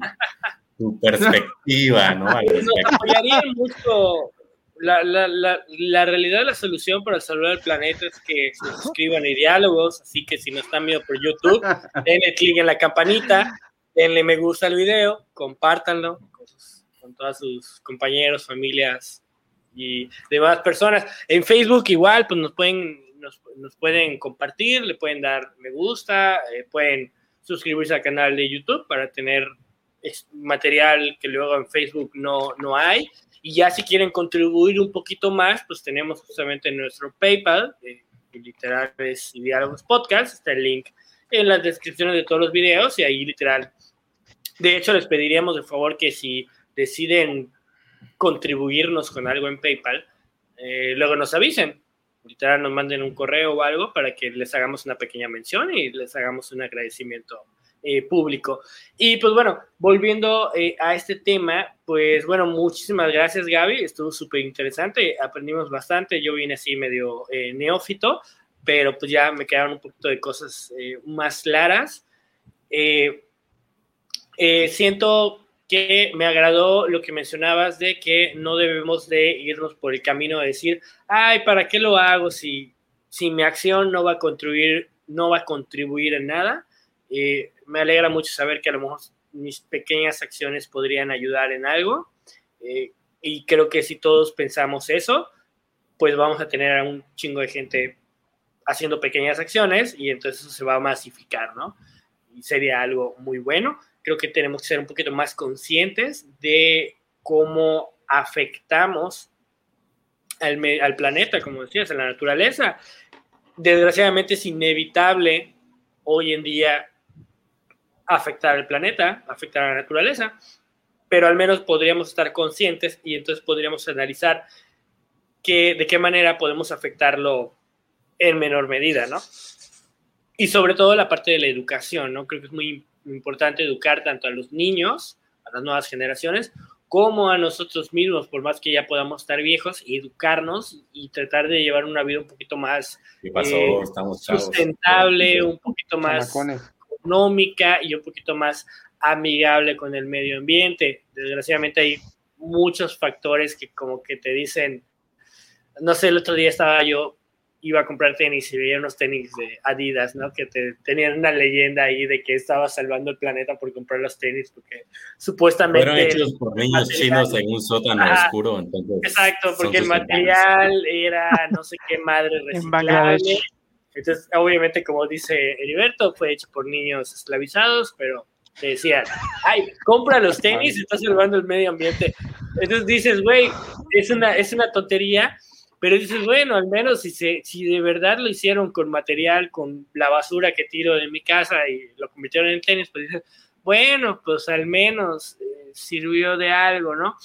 tu perspectiva, ¿no? apoyaría mucho la, la, la, la, realidad, la solución para salvar el planeta es que se suscriban a diálogos, así que si no están viendo por YouTube, denle clic en la campanita, denle me gusta al video, compártanlo con, con todos sus compañeros, familias y demás personas. En Facebook igual, pues nos pueden, nos, nos pueden compartir, le pueden dar me gusta, eh, pueden suscribirse al canal de YouTube para tener material que luego en Facebook no, no hay Y ya si quieren contribuir un poquito más, pues tenemos justamente nuestro PayPal, eh, literales y diálogos podcast, está el link en las descripciones de todos los videos y ahí literal. De hecho, les pediríamos de favor que si deciden contribuirnos con algo en PayPal, eh, luego nos avisen. Literal, nos manden un correo o algo para que les hagamos una pequeña mención y les hagamos un agradecimiento eh, público. Y pues bueno, volviendo eh, a este tema, pues bueno, muchísimas gracias Gaby, estuvo súper interesante, aprendimos bastante, yo vine así medio neófito, pero pues ya me quedaron un poquito de cosas más claras. siento que me agradó lo que mencionabas de que no debemos de irnos por el camino de decir, ay, ¿para qué lo hago si, si mi acción no va a contribuir, no va a contribuir en nada? Me alegra mucho saber que a lo mejor mis pequeñas acciones podrían ayudar en algo. Eh, y creo que si todos pensamos eso, pues vamos a tener a un chingo de gente haciendo pequeñas acciones y entonces eso se va a masificar, ¿no? Y sería algo muy bueno creo que tenemos que ser un poquito más conscientes de cómo afectamos al, al planeta, como decías, a la naturaleza. Desgraciadamente es inevitable hoy en día afectar al planeta, afectar a la naturaleza, pero al menos podríamos estar conscientes y entonces podríamos analizar que, de qué manera podemos afectarlo en menor medida, ¿no? Y sobre todo la parte de la educación, ¿no? Creo que es muy importante educar tanto a los niños, a las nuevas generaciones, como a nosotros mismos, por más que ya podamos estar viejos, educarnos y tratar de llevar una vida un poquito más eh, sustentable, un poquito más económica y un poquito más amigable con el medio ambiente. Desgraciadamente hay muchos factores que como que te dicen, no sé, el otro día estaba yo iba a comprar tenis y veía unos tenis de Adidas, ¿no? Que te, tenían una leyenda ahí de que estaba salvando el planeta por comprar los tenis, porque supuestamente... Fueron hechos por niños chinos en un sótano oscuro, entonces... Exacto, porque el material era no sé qué madre reciclable. Entonces, obviamente, como dice Heriberto, fue hecho por niños esclavizados, pero te decían, ay, compra los tenis estás salvando el medio ambiente. Entonces dices, güey, es una, es una tontería, pero dices, bueno, al menos si, se, si de verdad lo hicieron con material, con la basura que tiro de mi casa y lo convirtieron en tenis, pues dices, bueno, pues al menos eh, sirvió de algo, ¿no?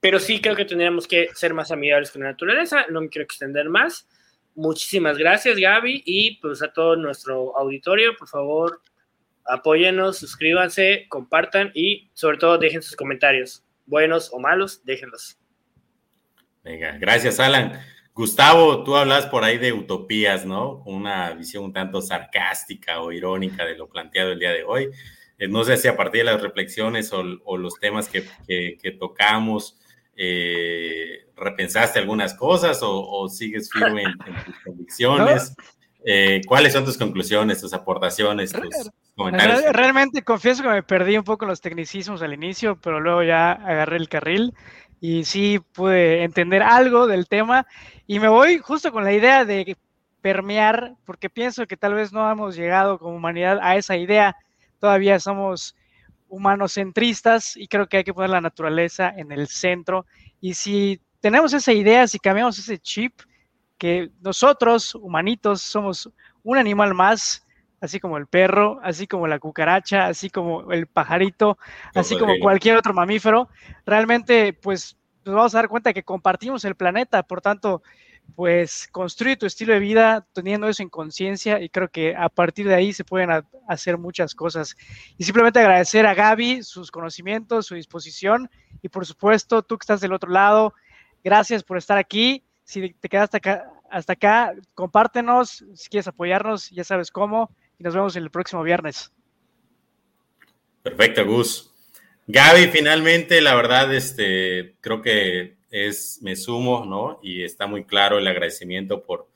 Pero sí creo que tendríamos que ser más amigables con la naturaleza, no me quiero extender más. Muchísimas gracias, Gaby, y pues a todo nuestro auditorio, por favor, apóyenos, suscríbanse, compartan y sobre todo dejen sus comentarios, buenos o malos, déjenlos. Venga, gracias, Alan. Gustavo, tú hablas por ahí de utopías, ¿no? Una visión un tanto sarcástica o irónica de lo planteado el día de hoy. Eh, no sé si a partir de las reflexiones o, los temas que, tocamos, eh, repensaste algunas cosas o, sigues firme en, tus convicciones. Eh, ¿Cuáles son tus conclusiones, tus aportaciones, tus comentarios? Realmente confieso que me perdí un poco los tecnicismos al inicio, pero luego ya agarré el carril y sí pude entender algo del tema y me voy justo con la idea de permear, porque pienso que tal vez no hemos llegado como humanidad a esa idea, todavía somos humanocentristas y creo que hay que poner la naturaleza en el centro y si tenemos esa idea, si cambiamos ese chip, que nosotros, humanitos, somos un animal más, así como el perro, así como la cucaracha, así como el pajarito, así como cualquier otro mamífero, realmente pues nos vamos a dar cuenta que compartimos el planeta, por tanto, pues construye tu estilo de vida teniendo eso en conciencia y creo que a partir de ahí se pueden hacer muchas cosas. Y simplemente agradecer a Gaby sus conocimientos, su disposición y por supuesto tú que estás del otro lado, gracias por estar aquí. Si te quedaste hasta acá, compártenos, si quieres apoyarnos, ya sabes cómo nos vemos el próximo viernes. Perfecto, Gus. Gaby, finalmente, la verdad, este, creo que es, me sumo, ¿no? Y está muy claro el agradecimiento por,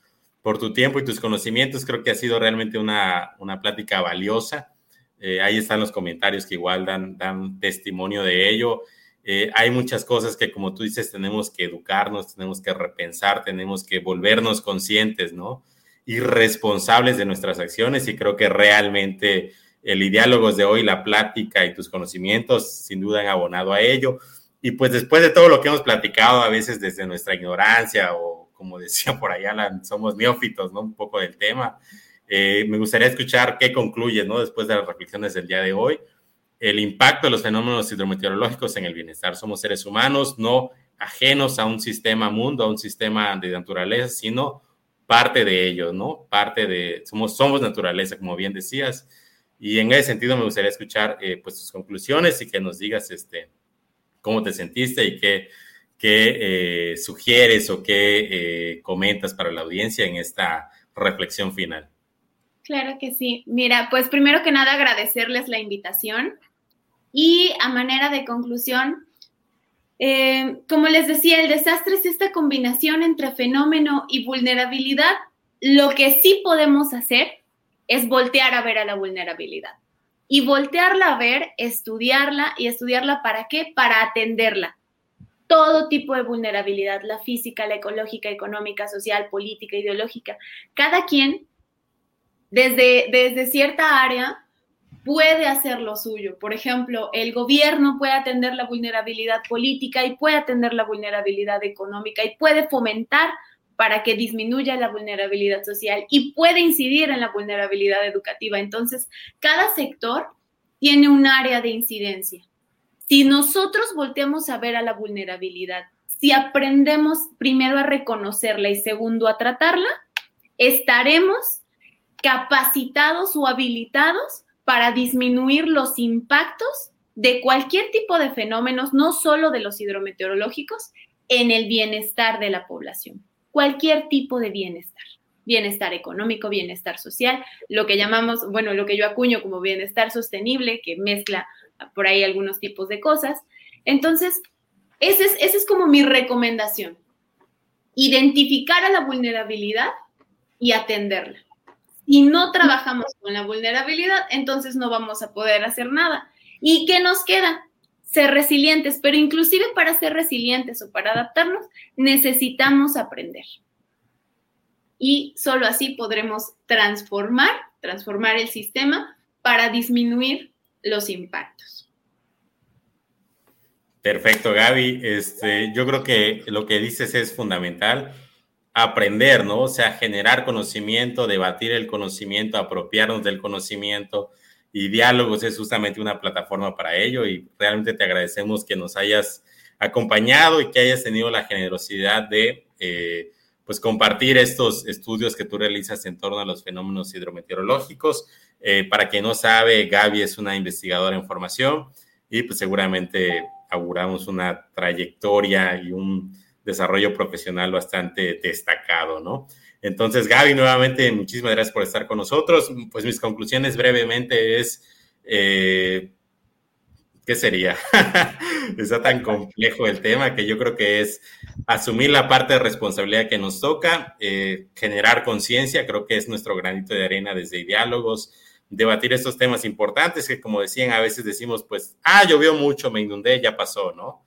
por tu tiempo y tus conocimientos. Creo que ha sido realmente una, una plática valiosa. Eh, ahí están los comentarios que igual dan, dan testimonio de ello. Eh, hay muchas cosas que, como tú dices, tenemos que educarnos, tenemos que repensar, tenemos que volvernos conscientes, ¿no? y responsables de nuestras acciones y creo que realmente el diálogo de hoy, la plática y tus conocimientos sin duda han abonado a ello. Y pues después de todo lo que hemos platicado, a veces desde nuestra ignorancia o como decía por allá, somos neófitos, ¿no? Un poco del tema. Eh, me gustaría escuchar qué concluye, ¿no? Después de las reflexiones del día de hoy, el impacto de los fenómenos hidrometeorológicos en el bienestar. Somos seres humanos, no ajenos a un sistema mundo, a un sistema de naturaleza, sino parte de ello, ¿no? Parte de, somos, somos naturaleza, como bien decías. Y en ese sentido me gustaría escuchar eh, pues tus conclusiones y que nos digas este, cómo te sentiste y qué, qué eh, sugieres o qué eh, comentas para la audiencia en esta reflexión final. Claro que sí. Mira, pues primero que nada agradecerles la invitación y a manera de conclusión, eh, como les decía, el desastre es esta combinación entre fenómeno y vulnerabilidad. Lo que sí podemos hacer es voltear a ver a la vulnerabilidad. Y voltearla a ver, estudiarla y estudiarla para qué? Para atenderla. Todo tipo de vulnerabilidad, la física, la ecológica, económica, social, política, ideológica. Cada quien, desde, desde cierta área, puede hacer lo suyo. Por ejemplo, el gobierno puede atender la vulnerabilidad política y puede atender la vulnerabilidad económica y puede fomentar para que disminuya la vulnerabilidad social y puede incidir en la vulnerabilidad educativa. Entonces, cada sector tiene un área de incidencia. Si nosotros volteamos a ver a la vulnerabilidad, si aprendemos primero a reconocerla y segundo a tratarla, estaremos capacitados o habilitados para disminuir los impactos de cualquier tipo de fenómenos, no solo de los hidrometeorológicos, en el bienestar de la población. Cualquier tipo de bienestar. Bienestar económico, bienestar social, lo que llamamos, bueno, lo que yo acuño como bienestar sostenible, que mezcla por ahí algunos tipos de cosas. Entonces, esa es, es como mi recomendación. Identificar a la vulnerabilidad y atenderla. Si no trabajamos con la vulnerabilidad, entonces no vamos a poder hacer nada. ¿Y qué nos queda? Ser resilientes, pero inclusive para ser resilientes o para adaptarnos, necesitamos aprender. Y solo así podremos transformar, transformar el sistema para disminuir los impactos. Perfecto, Gaby. Este, yo creo que lo que dices es fundamental aprender, ¿no? O sea, generar conocimiento, debatir el conocimiento, apropiarnos del conocimiento y diálogos es justamente una plataforma para ello y realmente te agradecemos que nos hayas acompañado y que hayas tenido la generosidad de eh, pues compartir estos estudios que tú realizas en torno a los fenómenos hidrometeorológicos. Eh, para quien no sabe, Gaby es una investigadora en formación y pues seguramente auguramos una trayectoria y un desarrollo profesional bastante destacado, ¿no? Entonces, Gaby, nuevamente, muchísimas gracias por estar con nosotros. Pues mis conclusiones brevemente es, eh, ¿qué sería? Está tan complejo el tema que yo creo que es asumir la parte de responsabilidad que nos toca, eh, generar conciencia, creo que es nuestro granito de arena desde diálogos, debatir estos temas importantes que, como decían, a veces decimos, pues, ah, llovió mucho, me inundé, ya pasó, ¿no?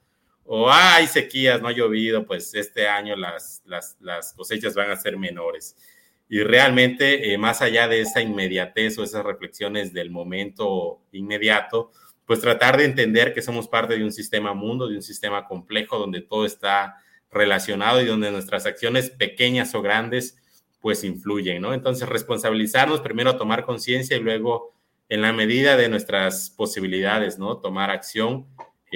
O hay sequías, no ha llovido, pues este año las, las, cosechas van a ser menores. Y realmente, eh, más allá de esa inmediatez o esas reflexiones del momento inmediato, pues tratar de entender que somos parte de un sistema mundo, de un sistema complejo donde todo está relacionado y donde nuestras acciones pequeñas o grandes pues influyen, ¿no? Entonces responsabilizarnos, primero tomar conciencia y luego en la medida de nuestras posibilidades, ¿no? Tomar acción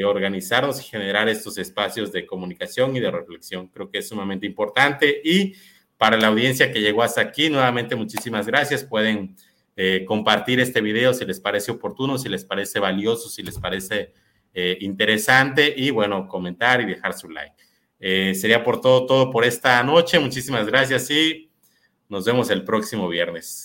organizarnos y generar estos espacios de comunicación y de reflexión. Creo que es sumamente importante. Y para la audiencia que llegó hasta aquí, nuevamente muchísimas gracias. Pueden eh, compartir este video si les parece oportuno, si les parece valioso, si les parece eh, interesante y bueno, comentar y dejar su like. Eh, sería por todo, todo por esta noche. Muchísimas gracias y nos vemos el próximo viernes.